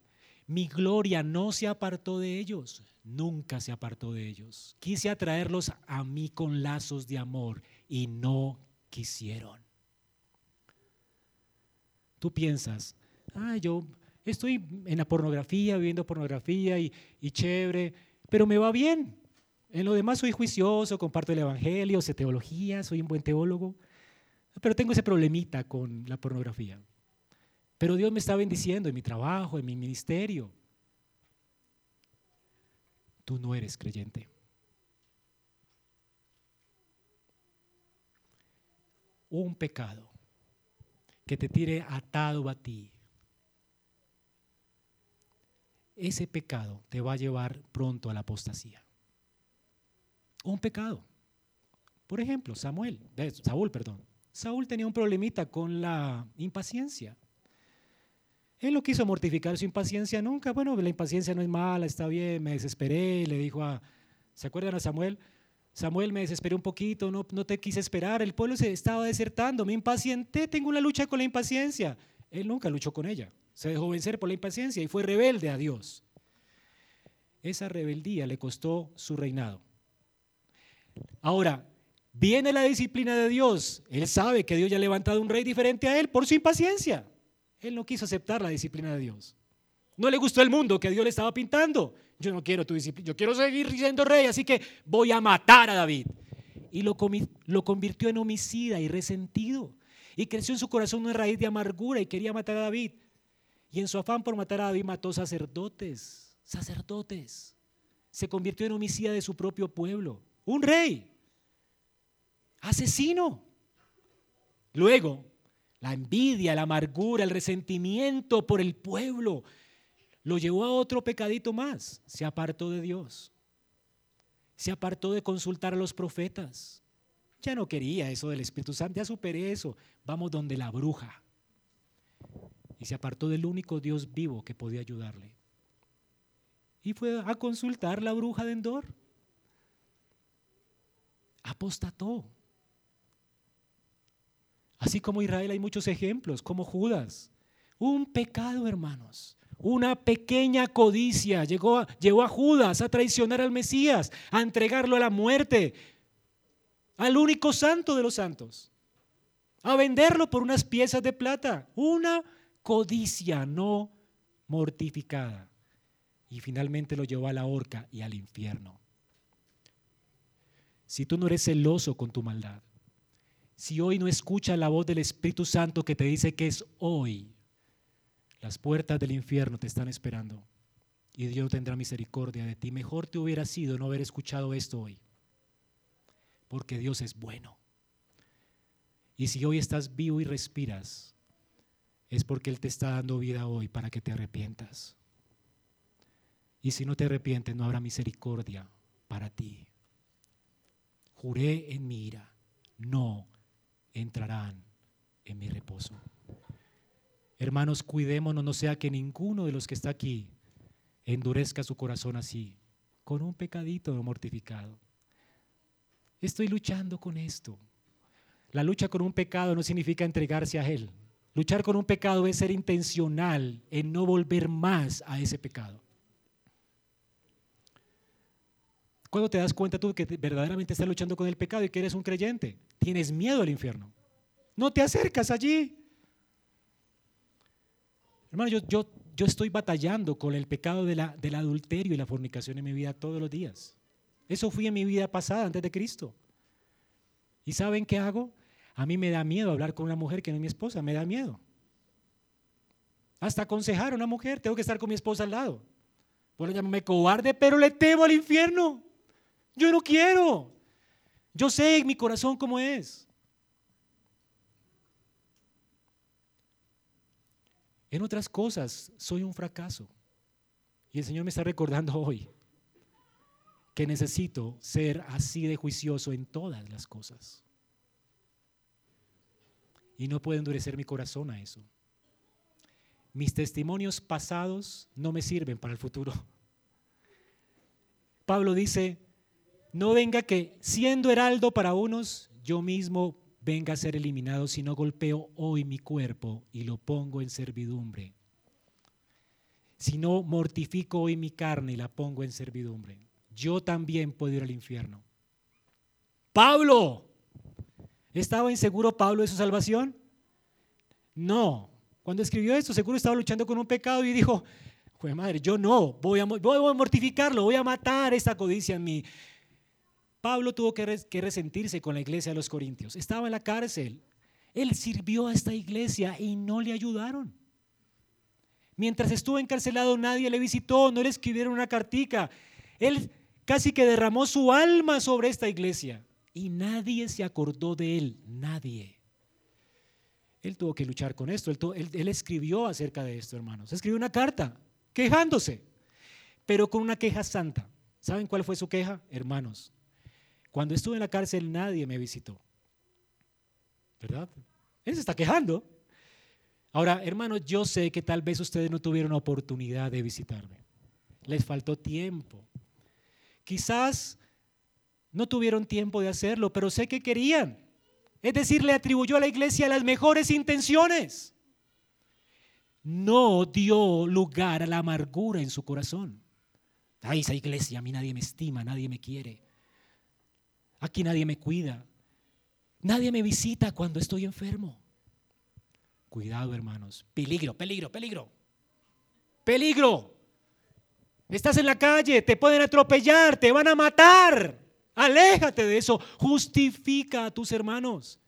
Mi gloria no se apartó de ellos. Nunca se apartó de ellos. Quise atraerlos a mí con lazos de amor y no quisieron. Tú piensas, ah, yo estoy en la pornografía, viendo pornografía y, y chévere, pero me va bien. En lo demás soy juicioso, comparto el Evangelio, sé teología, soy un buen teólogo, pero tengo ese problemita con la pornografía. Pero Dios me está bendiciendo en mi trabajo, en mi ministerio. Tú no eres creyente. Un pecado que te tire atado a ti. Ese pecado te va a llevar pronto a la apostasía un pecado. Por ejemplo, Samuel, Saúl, perdón. Saúl tenía un problemita con la impaciencia. Él no quiso mortificar su impaciencia nunca. Bueno, la impaciencia no es mala, está bien, me desesperé, le dijo a, ¿se acuerdan a Samuel? Samuel, me desesperé un poquito, no, no te quise esperar, el pueblo se estaba desertando, me impacienté, tengo una lucha con la impaciencia. Él nunca luchó con ella, se dejó vencer por la impaciencia y fue rebelde a Dios. Esa rebeldía le costó su reinado. Ahora, Viene la disciplina de Dios. Él sabe que Dios ya ha levantado un rey diferente a él por su impaciencia. Él no quiso aceptar la disciplina de Dios. No le gustó el mundo que Dios le estaba pintando. Yo no quiero tu disciplina, yo quiero seguir siendo rey, así que voy a matar a David. Y lo, lo convirtió en homicida y resentido. Y creció en su corazón una raíz de amargura y quería matar a David. Y en su afán por matar a David mató sacerdotes, sacerdotes. Se convirtió en homicida de su propio pueblo. Un rey, asesino. Luego, la envidia, la amargura, el resentimiento por el pueblo lo llevó a otro pecadito más. Se apartó de Dios. Se apartó de consultar a los profetas. Ya no quería eso del Espíritu Santo, ya superé eso. Vamos donde la bruja. Y se apartó del único Dios vivo que podía ayudarle. Y fue a consultar la bruja de Endor. Apostató. Así como Israel hay muchos ejemplos, como Judas. Un pecado, hermanos. Una pequeña codicia llegó, llevó a Judas a traicionar al Mesías, a entregarlo a la muerte, al único santo de los santos, a venderlo por unas piezas de plata. Una codicia no mortificada. Y finalmente lo llevó a la horca y al infierno. Si tú no eres celoso con tu maldad, si hoy no escuchas la voz del Espíritu Santo que te dice que es hoy, las puertas del infierno te están esperando y Dios tendrá misericordia de ti. Mejor te hubiera sido no haber escuchado esto hoy, porque Dios es bueno. Y si hoy estás vivo y respiras, es porque Él te está dando vida hoy para que te arrepientas. Y si no te arrepientes, no habrá misericordia para ti. Juré en mi ira, no entrarán en mi reposo. Hermanos, cuidémonos, no sea que ninguno de los que está aquí endurezca su corazón así, con un pecadito mortificado. Estoy luchando con esto. La lucha con un pecado no significa entregarse a él. Luchar con un pecado es ser intencional en no volver más a ese pecado. Cuando te das cuenta tú que verdaderamente estás luchando con el pecado y que eres un creyente, tienes miedo al infierno. No te acercas allí. Hermano, yo, yo, yo estoy batallando con el pecado de la, del adulterio y la fornicación en mi vida todos los días. Eso fui en mi vida pasada antes de Cristo. ¿Y saben qué hago? A mí me da miedo hablar con una mujer que no es mi esposa, me da miedo. Hasta aconsejar a una mujer, tengo que estar con mi esposa al lado. Por llamarme cobarde, pero le temo al infierno. Yo no quiero. Yo sé en mi corazón cómo es. En otras cosas soy un fracaso. Y el Señor me está recordando (laughs) hoy que necesito ser así de juicioso en todas las cosas. Y no puedo endurecer mi corazón a eso. Mis testimonios pasados no me sirven para el futuro. (laughs) Pablo dice, no venga que siendo heraldo para unos, yo mismo venga a ser eliminado si no golpeo hoy mi cuerpo y lo pongo en servidumbre. Si no mortifico hoy mi carne y la pongo en servidumbre, yo también puedo ir al infierno. Pablo, ¿estaba inseguro Pablo de su salvación? No. Cuando escribió esto, seguro estaba luchando con un pecado y dijo, pues madre, yo no, voy a, mortificarlo, voy a matar esta codicia en mí. Pablo tuvo que, resentirse con la iglesia de los Corintios. Estaba en la cárcel. Él sirvió a esta iglesia y no le ayudaron. Mientras estuvo encarcelado nadie le visitó, no le escribieron una cartica. Él casi que derramó su alma sobre esta iglesia y nadie se acordó de él, nadie. Él tuvo que luchar con esto, él, escribió acerca de esto, hermanos. Escribió una carta quejándose, pero con una queja santa. ¿Saben cuál fue su queja? Hermanos, cuando estuve en la cárcel nadie me visitó. ¿Verdad? Él se está quejando. Ahora, hermanos, yo sé que tal vez ustedes no tuvieron oportunidad de visitarme. Les faltó tiempo. Quizás no tuvieron tiempo de hacerlo, pero sé que querían. Es decir, le atribuyó a la iglesia las mejores intenciones. No dio lugar a la amargura en su corazón. Ay, esa iglesia, a mí nadie me estima, nadie me quiere. Aquí nadie me cuida. Nadie me visita cuando estoy enfermo. Cuidado, hermanos. Peligro, peligro, peligro. Peligro. Estás en la calle, te pueden atropellar, te van a matar. Aléjate de eso. Justifica a tus hermanos.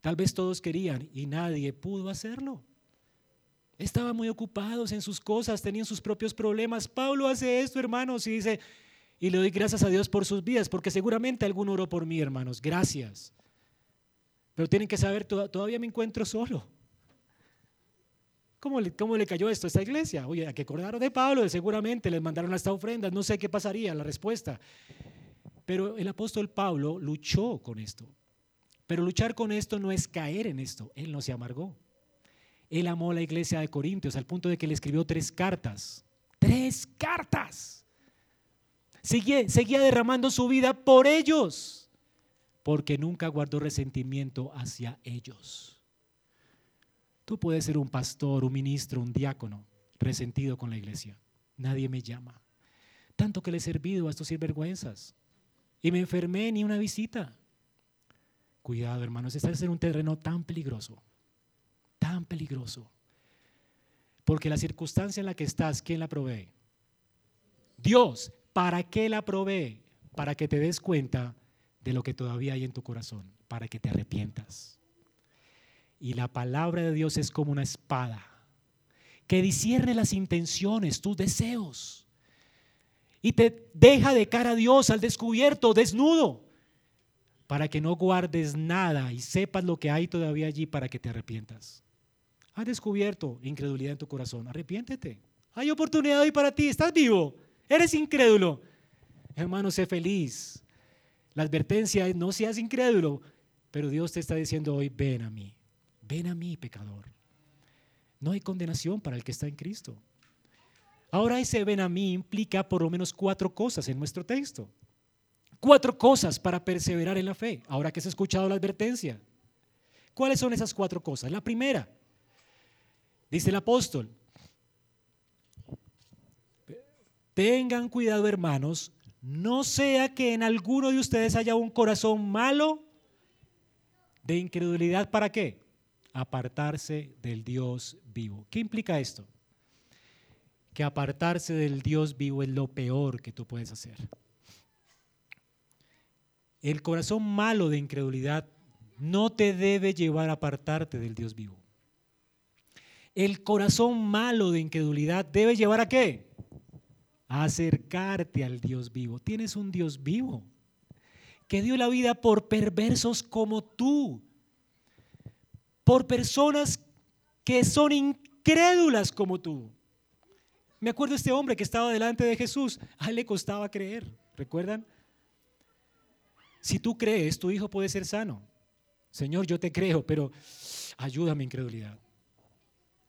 Tal vez todos querían y nadie pudo hacerlo. Estaban muy ocupados en sus cosas, tenían sus propios problemas. Pablo hace esto, hermanos, y dice, y le doy gracias a Dios por sus vidas, porque seguramente alguno oró por mí, hermanos. Gracias. Pero tienen que saber, todavía me encuentro solo. ¿Cómo le, ¿Cómo le, cayó esto a esta iglesia? Oye, a que acordaron de Pablo, seguramente les mandaron hasta ofrendas, no sé qué pasaría, la respuesta. Pero el apóstol Pablo luchó con esto. Pero luchar con esto no es caer en esto, él no se amargó. Él amó a la iglesia de Corintios al punto de que le escribió tres cartas. Tres cartas. Seguía, derramando su vida por ellos, porque nunca guardó resentimiento hacia ellos. Tú puedes ser un pastor, un ministro, un diácono, resentido con la iglesia. Nadie me llama. Tanto que le he servido a estos sinvergüenzas. Y me enfermé ni una visita. Cuidado, hermanos, estás en un terreno tan peligroso, tan peligroso. Porque la circunstancia en la que estás, ¿quién la provee? Dios. ¿Para qué la provee? Para que te des cuenta de lo que todavía hay en tu corazón, para que te arrepientas. Y la palabra de Dios es como una espada que discierne las intenciones, tus deseos, y te deja de cara a Dios al descubierto, desnudo para que no guardes nada y sepas lo que hay todavía allí para que te arrepientas. Has descubierto incredulidad en tu corazón, arrepiéntete. Hay oportunidad hoy para ti, estás vivo, eres incrédulo. Hermano, sé feliz. La advertencia es no seas incrédulo, pero Dios te está diciendo hoy, ven a mí, ven a mí, pecador. No hay condenación para el que está en Cristo. Ahora ese ven a mí implica por lo menos cuatro cosas en nuestro texto. Cuatro cosas para perseverar en la fe, ahora que has escuchado la advertencia. ¿Cuáles son esas cuatro cosas? La primera, dice el apóstol, tengan cuidado hermanos, no sea que en alguno de ustedes haya un corazón malo de incredulidad. ¿Para qué? Apartarse del Dios vivo. ¿Qué implica esto? Que apartarse del Dios vivo es lo peor que tú puedes hacer. El corazón malo de incredulidad no te debe llevar a apartarte del Dios vivo. El corazón malo de incredulidad debe llevar a qué? Acercarte al Dios vivo. Tienes un Dios vivo que dio la vida por perversos como tú, por personas que son incrédulas como tú. Me acuerdo este hombre que estaba delante de Jesús, a él le costaba creer, ¿recuerdan? Si tú crees, tu hijo puede ser sano. Señor, yo te creo, pero ayúdame mi incredulidad.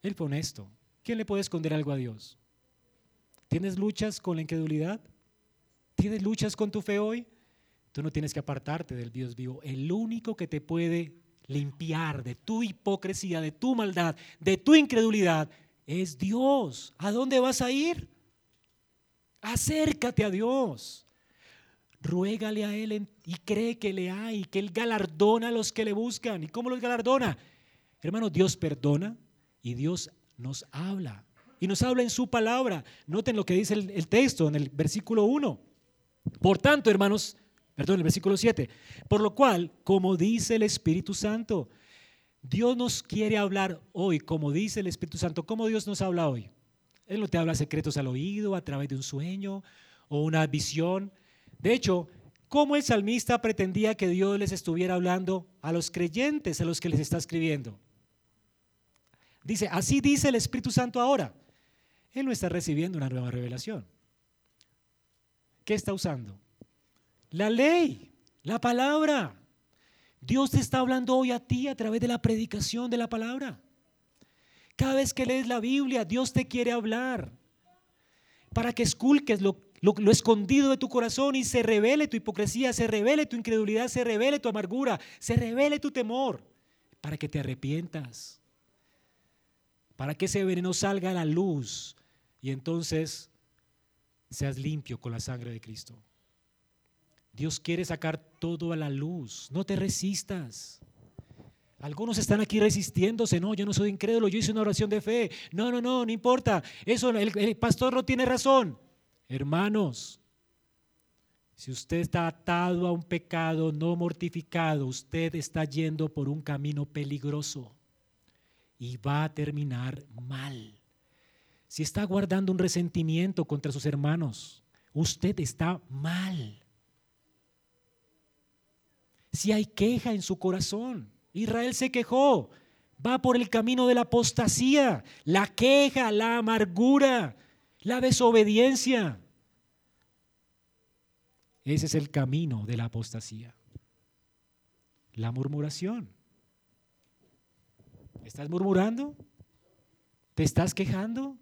Él fue honesto. ¿Quién le puede esconder algo a Dios? ¿Tienes luchas con la incredulidad? ¿Tienes luchas con tu fe hoy? Tú no tienes que apartarte del Dios vivo. El único que te puede limpiar de tu hipocresía, de tu maldad, de tu incredulidad, es Dios. ¿A dónde vas a ir? Acércate a Dios ruégale a Él y cree que le hay, que Él galardona a los que le buscan. ¿Y cómo los galardona? Hermano, Dios perdona y Dios nos habla. Y nos habla en su palabra. Noten lo que dice el, texto en el versículo 1. Por tanto, hermanos, perdón, el versículo 7. Por lo cual, como dice el Espíritu Santo, Dios nos quiere hablar hoy, como dice el Espíritu Santo. ¿Cómo Dios nos habla hoy? Él no te habla secretos al oído, a través de un sueño o una visión. De hecho, ¿cómo el salmista pretendía que Dios les estuviera hablando a los creyentes a los que les está escribiendo? Dice, así dice el Espíritu Santo ahora. Él no está recibiendo una nueva revelación. ¿Qué está usando? La ley, la palabra. Dios te está hablando hoy a ti a través de la predicación de la palabra. Cada vez que lees la Biblia, Dios te quiere hablar para que esculques lo, lo, escondido de tu corazón y se revele tu hipocresía, se revele tu incredulidad, se revele tu amargura, se revele tu temor, para que te arrepientas, para que ese veneno salga a la luz y entonces seas limpio con la sangre de Cristo. Dios quiere sacar todo a la luz. No te resistas. Algunos están aquí resistiéndose. No, yo no soy incrédulo, yo hice una oración de fe. No, no, no, no importa. Eso, el, el pastor no tiene razón. Hermanos, si usted está atado a un pecado no mortificado, usted está yendo por un camino peligroso y va a terminar mal. Si está guardando un resentimiento contra sus hermanos, usted está mal si hay queja en su corazón. Israel se quejó, va por el camino de la apostasía, la queja, la amargura, la desobediencia. Ese es el camino de la apostasía. La murmuración. ¿Estás murmurando? ¿Te estás quejando?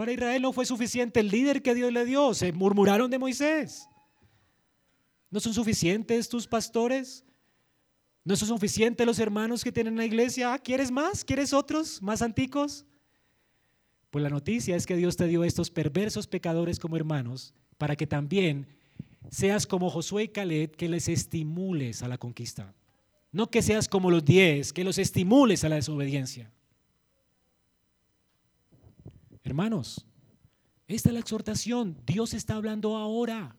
Para Israel no fue suficiente el líder que Dios le dio, se murmuraron de Moisés. ¿No son suficientes tus pastores? ¿No son suficientes los hermanos que tienen la iglesia? Ah, ¿Quieres más? ¿Quieres otros más antiguos? Pues la noticia es que Dios te dio estos perversos pecadores como hermanos para que también seas como Josué y Caleb, que les estimules a la conquista. No que seas como los diez, que los estimules a la desobediencia. Hermanos, esta es la exhortación. Dios está hablando ahora.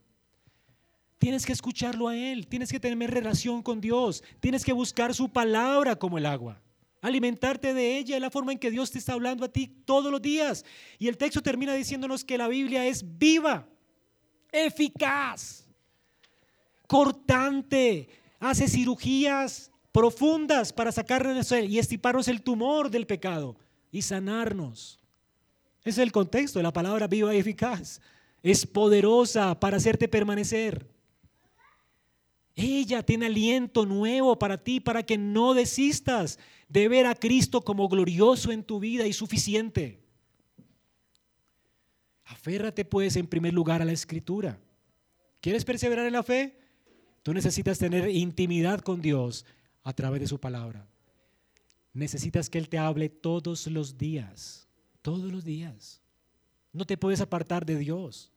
Tienes que escucharlo a Él, tienes que tener relación con Dios, tienes que buscar su palabra como el agua, alimentarte de ella, es la forma en que Dios te está hablando a ti todos los días. Y el texto termina diciéndonos que la Biblia es viva, eficaz, cortante, hace cirugías profundas para sacarnos y estiparnos el tumor del pecado y sanarnos. Es el contexto la palabra viva y eficaz. Es poderosa para hacerte permanecer. Ella tiene aliento nuevo para ti, para que no desistas de ver a Cristo como glorioso en tu vida y suficiente. Aférrate pues en primer lugar a la escritura. ¿Quieres perseverar en la fe? Tú necesitas tener intimidad con Dios a través de su palabra. Necesitas que Él te hable todos los días, todos los días. No te puedes apartar de Dios.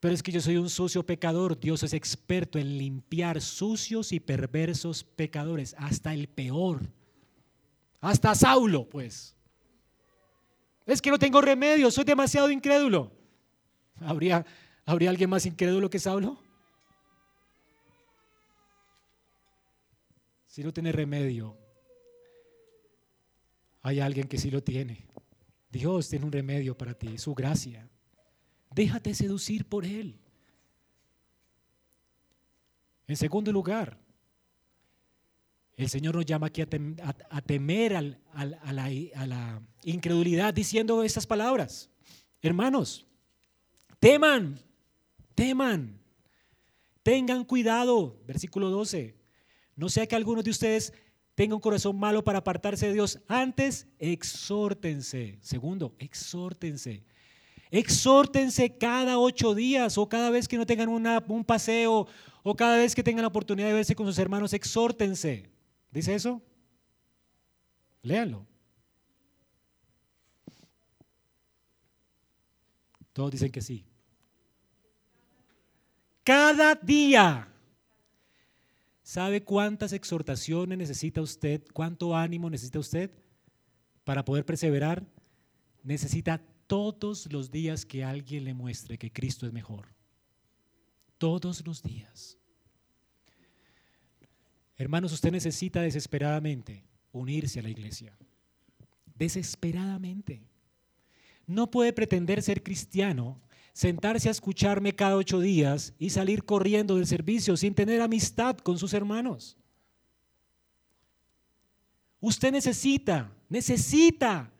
Pero es que yo soy un sucio pecador. Dios es experto en limpiar sucios y perversos pecadores, hasta el peor. Hasta Saulo, pues. Es que no tengo remedio, soy demasiado incrédulo. ¿Habría, ¿habría alguien más incrédulo que Saulo? Si no tiene remedio, hay alguien que sí lo tiene. Dios tiene un remedio para ti, su gracia. Déjate seducir por Él. En segundo lugar, el Señor nos llama aquí a, temer a, la, a la incredulidad diciendo estas palabras. Hermanos, teman, teman, tengan cuidado. Versículo 12. No sea que algunos de ustedes tengan un corazón malo para apartarse de Dios. Antes, exhórtense. Segundo, exhórtense. Exhórtense cada ocho días o cada vez que no tengan un paseo o cada vez que tengan la oportunidad de verse con sus hermanos, exhórtense. ¿Dice eso? Léanlo. Todos dicen que sí. Cada día. ¿Sabe cuántas exhortaciones necesita usted? ¿Cuánto ánimo necesita usted para poder perseverar? Necesita todos los días que alguien le muestre que Cristo es mejor. Todos los días. Hermanos, usted necesita desesperadamente unirse a la iglesia. Desesperadamente. No puede pretender ser cristiano, sentarse a escucharme cada ocho días y salir corriendo del servicio sin tener amistad con sus hermanos. Usted necesita, necesita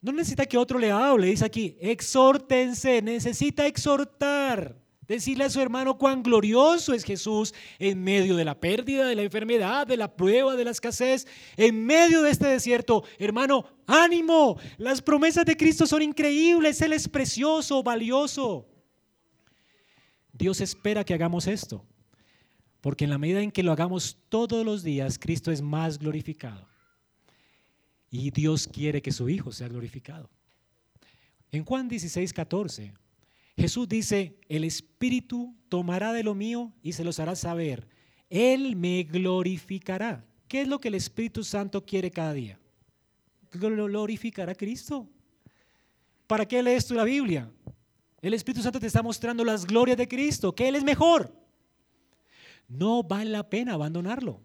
no necesita que otro le hable, dice aquí, exhórtense, necesita exhortar. Decirle a su hermano cuán glorioso es Jesús en medio de la pérdida, de la enfermedad, de la prueba, de la escasez, en medio de este desierto. Hermano, ánimo, las promesas de Cristo son increíbles, Él es precioso, valioso. Dios espera que hagamos esto, porque en la medida en que lo hagamos todos los días, Cristo es más glorificado. Y Dios quiere que su Hijo sea glorificado. En Juan 16, 14, Jesús dice, el Espíritu tomará de lo mío y se los hará saber. Él me glorificará. ¿Qué es lo que el Espíritu Santo quiere cada día? Glorificar a Cristo. ¿Para qué lees tú la Biblia? El Espíritu Santo te está mostrando las glorias de Cristo, que Él es mejor. No vale la pena abandonarlo.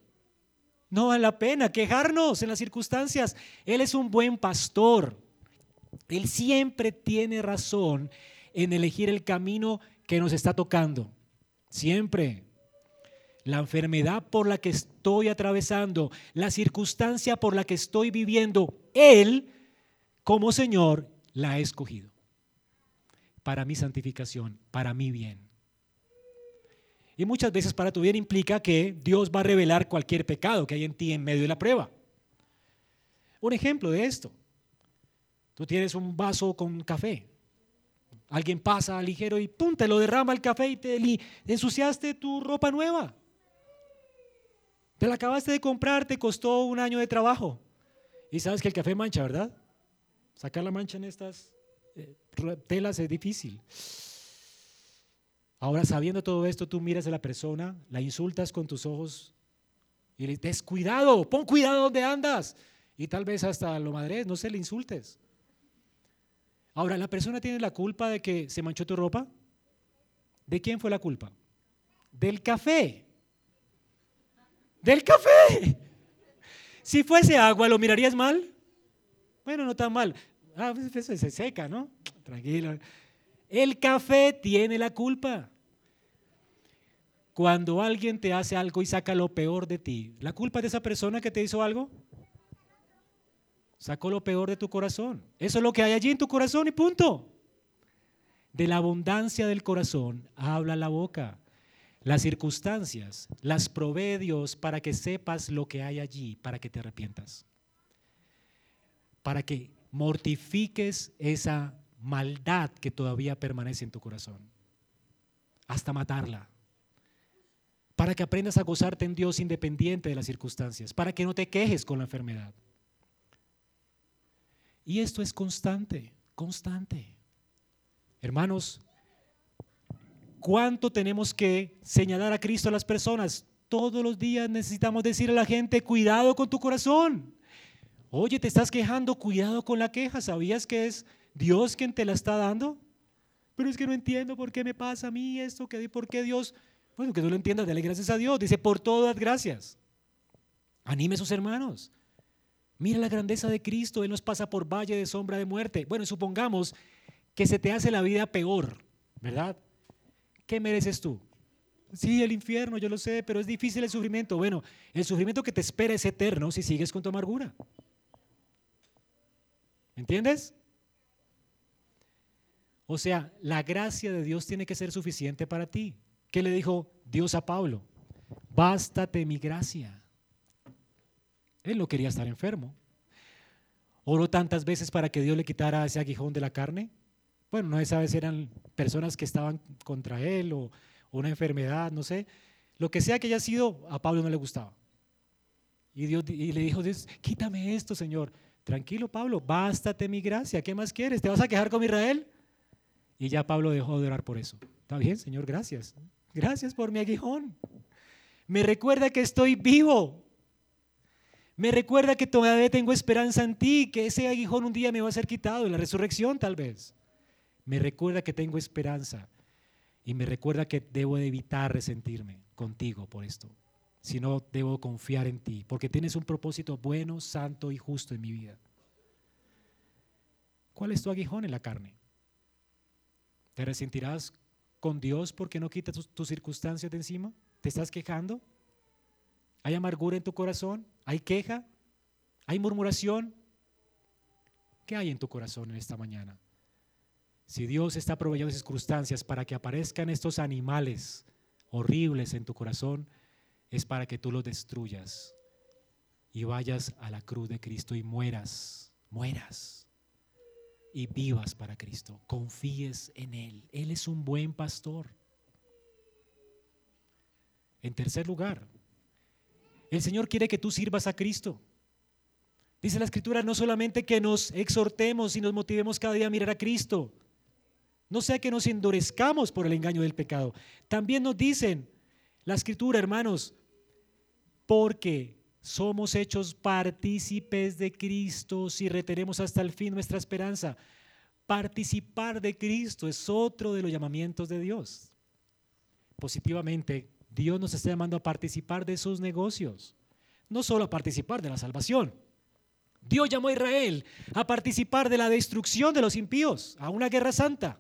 No vale la pena quejarnos en las circunstancias. Él es un buen pastor. Él siempre tiene razón en elegir el camino que nos está tocando. Siempre. La enfermedad por la que estoy atravesando, la circunstancia por la que estoy viviendo, Él, como Señor, la ha escogido. Para mi santificación, para mi bien. Y muchas veces para tu bien implica que Dios va a revelar cualquier pecado que hay en ti en medio de la prueba. Un ejemplo de esto. Tú tienes un vaso con café Alguien pasa ligero y pum, te lo derrama el café y te ensuciaste tu ropa nueva. Te la acabaste de comprar, te costó un año de trabajo. Y sabes que el café mancha, ¿verdad? Sacar la mancha en estas eh, telas es difícil. Ahora, sabiendo todo esto, tú miras a la persona, la insultas con tus ojos y le dices, cuidado, pon cuidado donde andas. Y tal vez hasta lo madres, no se le insultes. Ahora, ¿la persona tiene la culpa de que se manchó tu ropa? ¿De quién fue la culpa? Del café. Del café. Si fuese agua, ¿lo mirarías mal? Bueno, no tan mal. Ah, pues, eso se seca, ¿no? Tranquilo. El café tiene la culpa. Cuando alguien te hace algo y saca lo peor de ti, ¿la culpa de esa persona que te hizo algo? Sacó lo peor de tu corazón. Eso es lo que hay allí en tu corazón y punto. De la abundancia del corazón habla la boca. Las circunstancias las provee Dios para que sepas lo que hay allí, para que te arrepientas. Para que mortifiques esa maldad que todavía permanece en tu corazón. Hasta matarla. Para que aprendas a gozarte en Dios independiente de las circunstancias. Para que no te quejes con la enfermedad y esto es constante, constante. Hermanos, ¿cuánto tenemos que señalar a Cristo a las personas? Todos los días necesitamos decir a la gente, cuidado con tu corazón. Oye, te estás quejando, cuidado con la queja. ¿Sabías que es Dios quien te la está dando? Pero es que no entiendo por qué me pasa a mí esto, que por qué Dios. Bueno, que tú lo entiendas, dale gracias a Dios. Dice, por todas gracias. Anime a sus hermanos. Mira la grandeza de Cristo, Él nos pasa por valle de sombra de muerte. Bueno, supongamos que se te hace la vida peor, ¿verdad? ¿Qué mereces tú? Sí, el infierno, yo lo sé, pero es difícil el sufrimiento. Bueno, el sufrimiento que te espera es eterno si sigues con tu amargura. ¿Entiendes? O sea, la gracia de Dios tiene que ser suficiente para ti. ¿Qué le dijo Dios a Pablo? Bástate mi gracia. Él no quería estar enfermo. Oró tantas veces para que Dios le quitara ese aguijón de la carne. Bueno, no esa vez eran personas que estaban contra él o, una enfermedad, no sé. Lo que sea que haya sido, a Pablo no le gustaba. Y, Dios, y le dijo, Dios, quítame esto, Señor. Tranquilo, Pablo, bástate mi gracia. ¿Qué más quieres? ¿Te vas a quejar con Israel? Y ya Pablo dejó de orar por eso. Está bien, Señor, gracias. Gracias por mi aguijón. Me recuerda que estoy vivo. Me recuerda que todavía tengo esperanza en ti, que ese aguijón un día me va a ser quitado, en la resurrección tal vez. Me recuerda que tengo esperanza y me recuerda que debo de evitar resentirme contigo por esto, sino debo confiar en ti, porque tienes un propósito bueno, santo y justo en mi vida. ¿Cuál es tu aguijón en la carne? ¿Te resentirás con Dios porque no quitas tus, circunstancias de encima? ¿Te estás quejando? ¿Hay amargura en tu corazón? ¿Hay queja? ¿Hay murmuración? ¿Qué hay en tu corazón en esta mañana? Si Dios está proveyendo circunstancias para que aparezcan estos animales horribles en tu corazón, es para que tú los destruyas y vayas a la cruz de Cristo y mueras, mueras y vivas para Cristo. Confíes en Él. Él es un buen pastor. En tercer lugar, el Señor quiere que tú sirvas a Cristo. Dice la Escritura no solamente que nos exhortemos y nos motivemos cada día a mirar a Cristo, No sea que nos endurezcamos por el engaño del pecado. También nos dicen la escritura, hermanos, porque somos hechos partícipes de Cristo si retenemos hasta el fin nuestra esperanza. Participar de Cristo es otro de los llamamientos de Dios. Positivamente, Dios nos está llamando a participar de sus negocios, no solo a participar de la salvación. Dios llamó a Israel a participar de la destrucción de los impíos, a una guerra santa,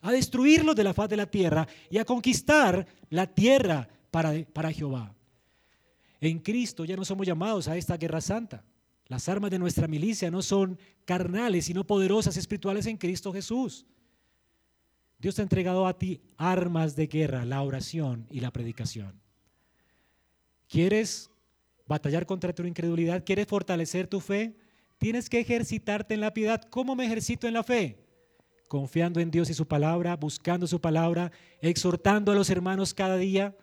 a destruirlos de la faz de la tierra y a conquistar la tierra para, para Jehová. En Cristo ya no somos llamados a esta guerra santa. Las armas de nuestra milicia no son carnales, sino poderosas espirituales en Cristo Jesús. Dios te ha entregado a ti armas de guerra, la oración y la predicación. ¿Quieres batallar contra tu incredulidad? ¿Quieres fortalecer tu fe? Tienes que ejercitarte en la piedad. ¿Cómo me ejercito en la fe? Confiando en Dios y su palabra, buscando su palabra, exhortando a los hermanos cada día,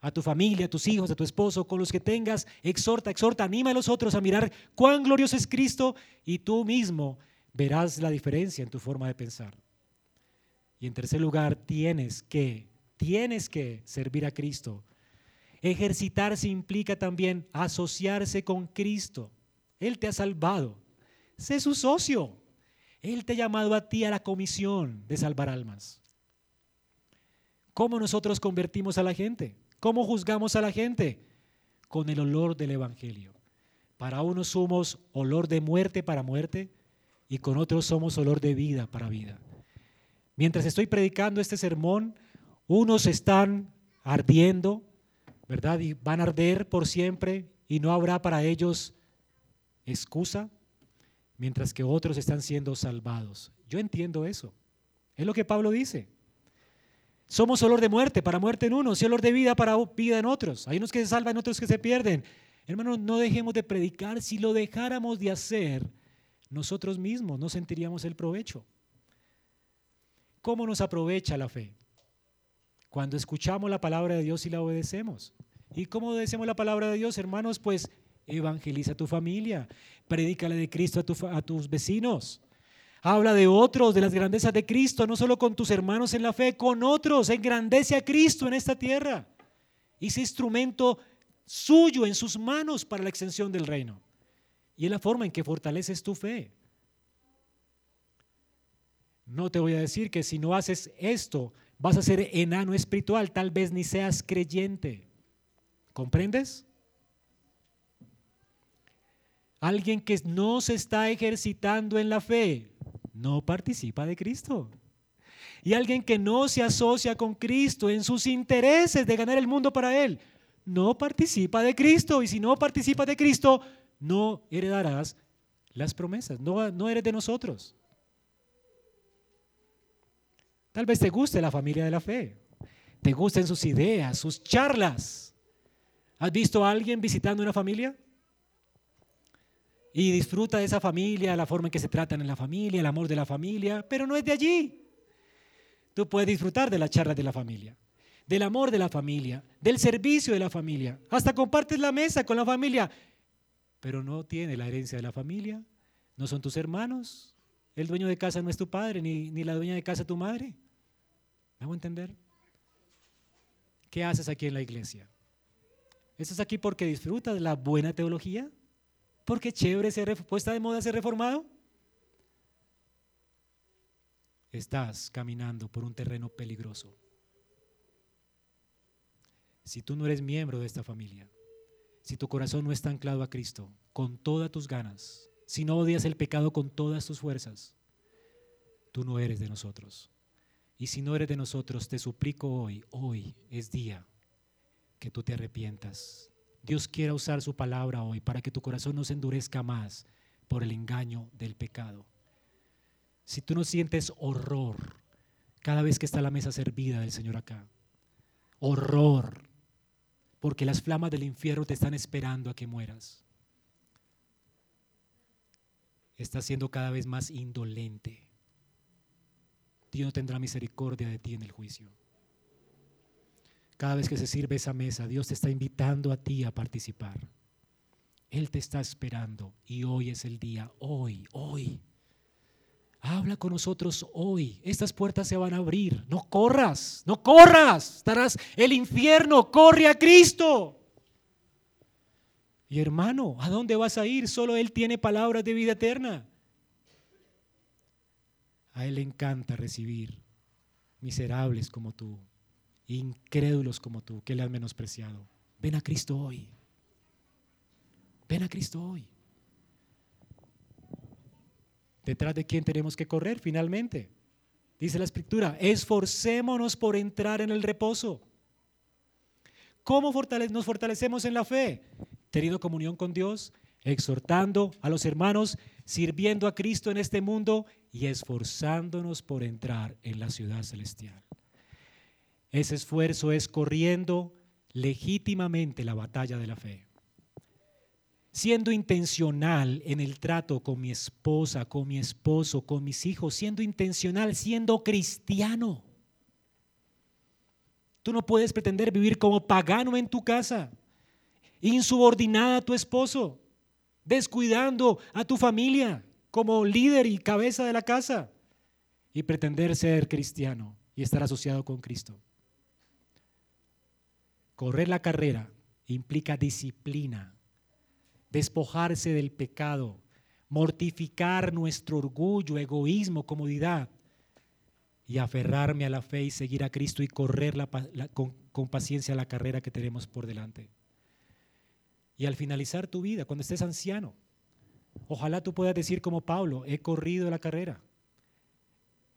a tu familia, a tus hijos, a tu esposo, con los que tengas, exhorta, exhorta, anima a los otros a mirar cuán glorioso es Cristo y tú mismo verás la diferencia en tu forma de pensar. Y en tercer lugar, tienes que, tienes que servir a Cristo. Ejercitarse implica también asociarse con Cristo. Él te ha salvado. Sé su socio. Él te ha llamado a ti a la comisión de salvar almas. ¿Cómo nosotros convertimos a la gente? ¿Cómo juzgamos a la gente? Con el olor del Evangelio. Para unos somos olor de muerte para muerte y con otros somos olor de vida para vida. Mientras estoy predicando este sermón, unos están ardiendo, ¿verdad? Y van a arder por siempre y no habrá para ellos excusa, mientras que otros están siendo salvados. Yo entiendo eso. Es lo que Pablo dice. Somos olor de muerte para muerte en unos y olor de vida para vida en otros. Hay unos que se salvan, otros que se pierden. Hermanos, no dejemos de predicar. Si lo dejáramos de hacer, nosotros mismos no sentiríamos el provecho. ¿Cómo nos aprovecha la fe? Cuando escuchamos la palabra de Dios y la obedecemos. ¿Y cómo obedecemos la palabra de Dios, hermanos? Pues evangeliza a tu familia, predícale de Cristo a, tus vecinos. Habla de otros, de las grandezas de Cristo, no solo con tus hermanos en la fe, con otros. Engrandece a Cristo en esta tierra. Ese instrumento suyo en sus manos para la extensión del reino. Y es la forma en que fortaleces tu fe. No te voy a decir que si no haces esto, vas a ser enano espiritual, tal vez ni seas creyente. ¿Comprendes? Alguien que no se está ejercitando en la fe no participa de Cristo. Y alguien que no se asocia con Cristo en sus intereses de ganar el mundo para Él, no participa de Cristo. Y si no participa de Cristo, no heredarás las promesas, no, no eres de nosotros. Tal vez te guste la familia de la fe, te gusten sus ideas, sus charlas. ¿Has visto a alguien visitando una familia? Y disfruta de esa familia, la forma en que se tratan en la familia, el amor de la familia, pero no es de allí. Tú puedes disfrutar de las charlas de la familia, del amor de la familia, del servicio de la familia. Hasta compartes la mesa con la familia, pero no tiene la herencia de la familia. No son tus hermanos. El dueño de casa no es tu padre, ni, ni la dueña de casa tu madre. ¿Me hago entender? ¿Qué haces aquí en la iglesia? ¿Estás aquí porque disfrutas la buena teología? ¿Porque chévere ser puesta de moda ser reformado? Estás caminando por un terreno peligroso. Si tú no eres miembro de esta familia, si tu corazón no está anclado a Cristo con todas tus ganas, si no odias el pecado con todas tus fuerzas, tú no eres de nosotros. Y si no eres de nosotros, te suplico hoy, hoy es día que tú te arrepientas. Dios quiere usar su palabra hoy para que tu corazón no se endurezca más por el engaño del pecado. Si tú no sientes horror cada vez que está la mesa servida del Señor acá, horror, porque las flamas del infierno te están esperando a que mueras. Estás siendo cada vez más indolente. Dios no tendrá misericordia de ti en el juicio. Cada vez que se sirve esa mesa, Dios te está invitando a ti a participar. Él te está esperando y hoy es el día, hoy, hoy. Habla con nosotros hoy. Estas puertas se van a abrir. No corras, no corras. Estarás el infierno. Corre a Cristo. Y hermano, ¿a dónde vas a ir? Solo Él tiene palabras de vida eterna. A Él le encanta recibir miserables como tú, incrédulos como tú, que le han menospreciado. Ven a Cristo hoy. Ven a Cristo hoy. ¿Detrás de quién tenemos que correr finalmente? Dice la escritura, esforcémonos por entrar en el reposo. ¿Cómo nos fortalecemos en la fe? Teniendo comunión con Dios, exhortando a los hermanos, sirviendo a Cristo en este mundo y esforzándonos por entrar en la ciudad celestial. Ese esfuerzo es corriendo legítimamente la batalla de la fe siendo intencional en el trato con mi esposa, con mi esposo, con mis hijos, siendo intencional, siendo cristiano. Tú no puedes pretender vivir como pagano en tu casa, insubordinada a tu esposo, descuidando a tu familia como líder y cabeza de la casa y pretender ser cristiano y estar asociado con Cristo. Correr la carrera implica disciplina, despojarse del pecado, mortificar nuestro orgullo, egoísmo, comodidad y aferrarme a la fe y seguir a Cristo y correr con, con paciencia la carrera que tenemos por delante. Y al finalizar tu vida, cuando estés anciano, ojalá tú puedas decir como Pablo, he corrido la carrera,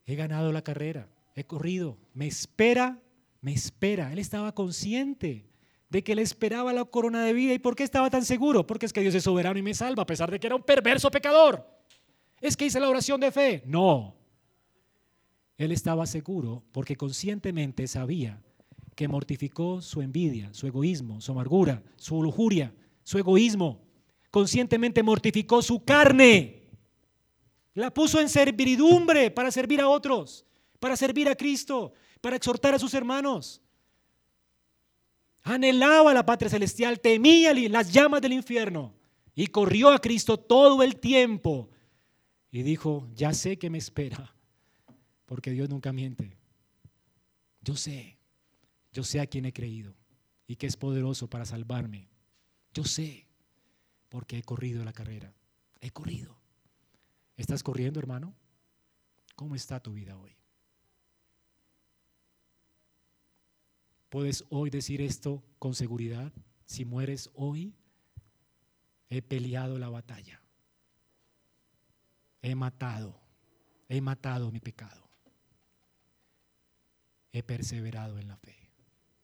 he ganado la carrera, he corrido, me espera, me espera. Él estaba consciente de que le esperaba la corona de vida. ¿Y por qué estaba tan seguro? Porque es que Dios es soberano y me salva, a pesar de que era un perverso pecador. Es que hice la oración de fe. No. Él estaba seguro porque conscientemente sabía que mortificó su envidia, su egoísmo, su amargura, su lujuria, su egoísmo. Conscientemente mortificó su carne. La puso en servidumbre para servir a otros, para servir a Cristo, para exhortar a sus hermanos anhelaba la patria celestial, temía las llamas del infierno y corrió a Cristo todo el tiempo y dijo, ya sé que me espera, porque Dios nunca miente. Yo sé, yo sé a quién he creído y que es poderoso para salvarme. Yo sé, porque he corrido la carrera. He corrido. ¿Estás corriendo, hermano? ¿Cómo está tu vida hoy? Puedes hoy decir esto con seguridad. Si mueres hoy, he peleado la batalla. He matado, he matado mi pecado. He perseverado en la fe.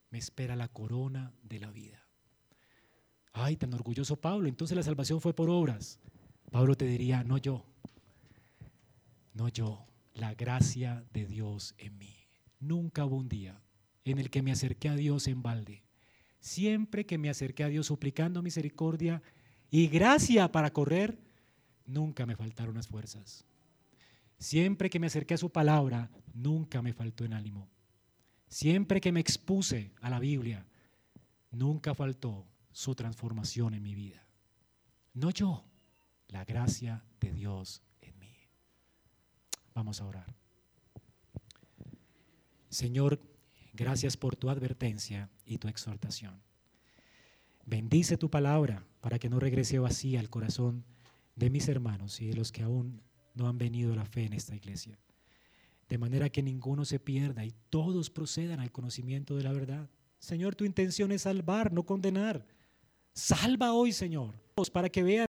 Me espera la corona de la vida. Ay, tan orgulloso Pablo. Entonces la salvación fue por obras. Pablo te diría, no yo, no yo, la gracia de Dios en mí. Nunca hubo un día en el que me acerqué a Dios en balde. Siempre que me acerqué a Dios suplicando misericordia y gracia para correr, nunca me faltaron las fuerzas. Siempre que me acerqué a su palabra, nunca me faltó en ánimo. Siempre que me expuse a la Biblia, nunca faltó su transformación en mi vida. No yo, la gracia de Dios en mí. Vamos a orar. Señor, Gracias por tu advertencia y tu exhortación. Bendice tu palabra para que no regrese vacía al corazón de mis hermanos y de los que aún no han venido a la fe en esta iglesia. De manera que ninguno se pierda y todos procedan al conocimiento de la verdad. Señor, tu intención es salvar, no condenar. Salva hoy, Señor, para que vean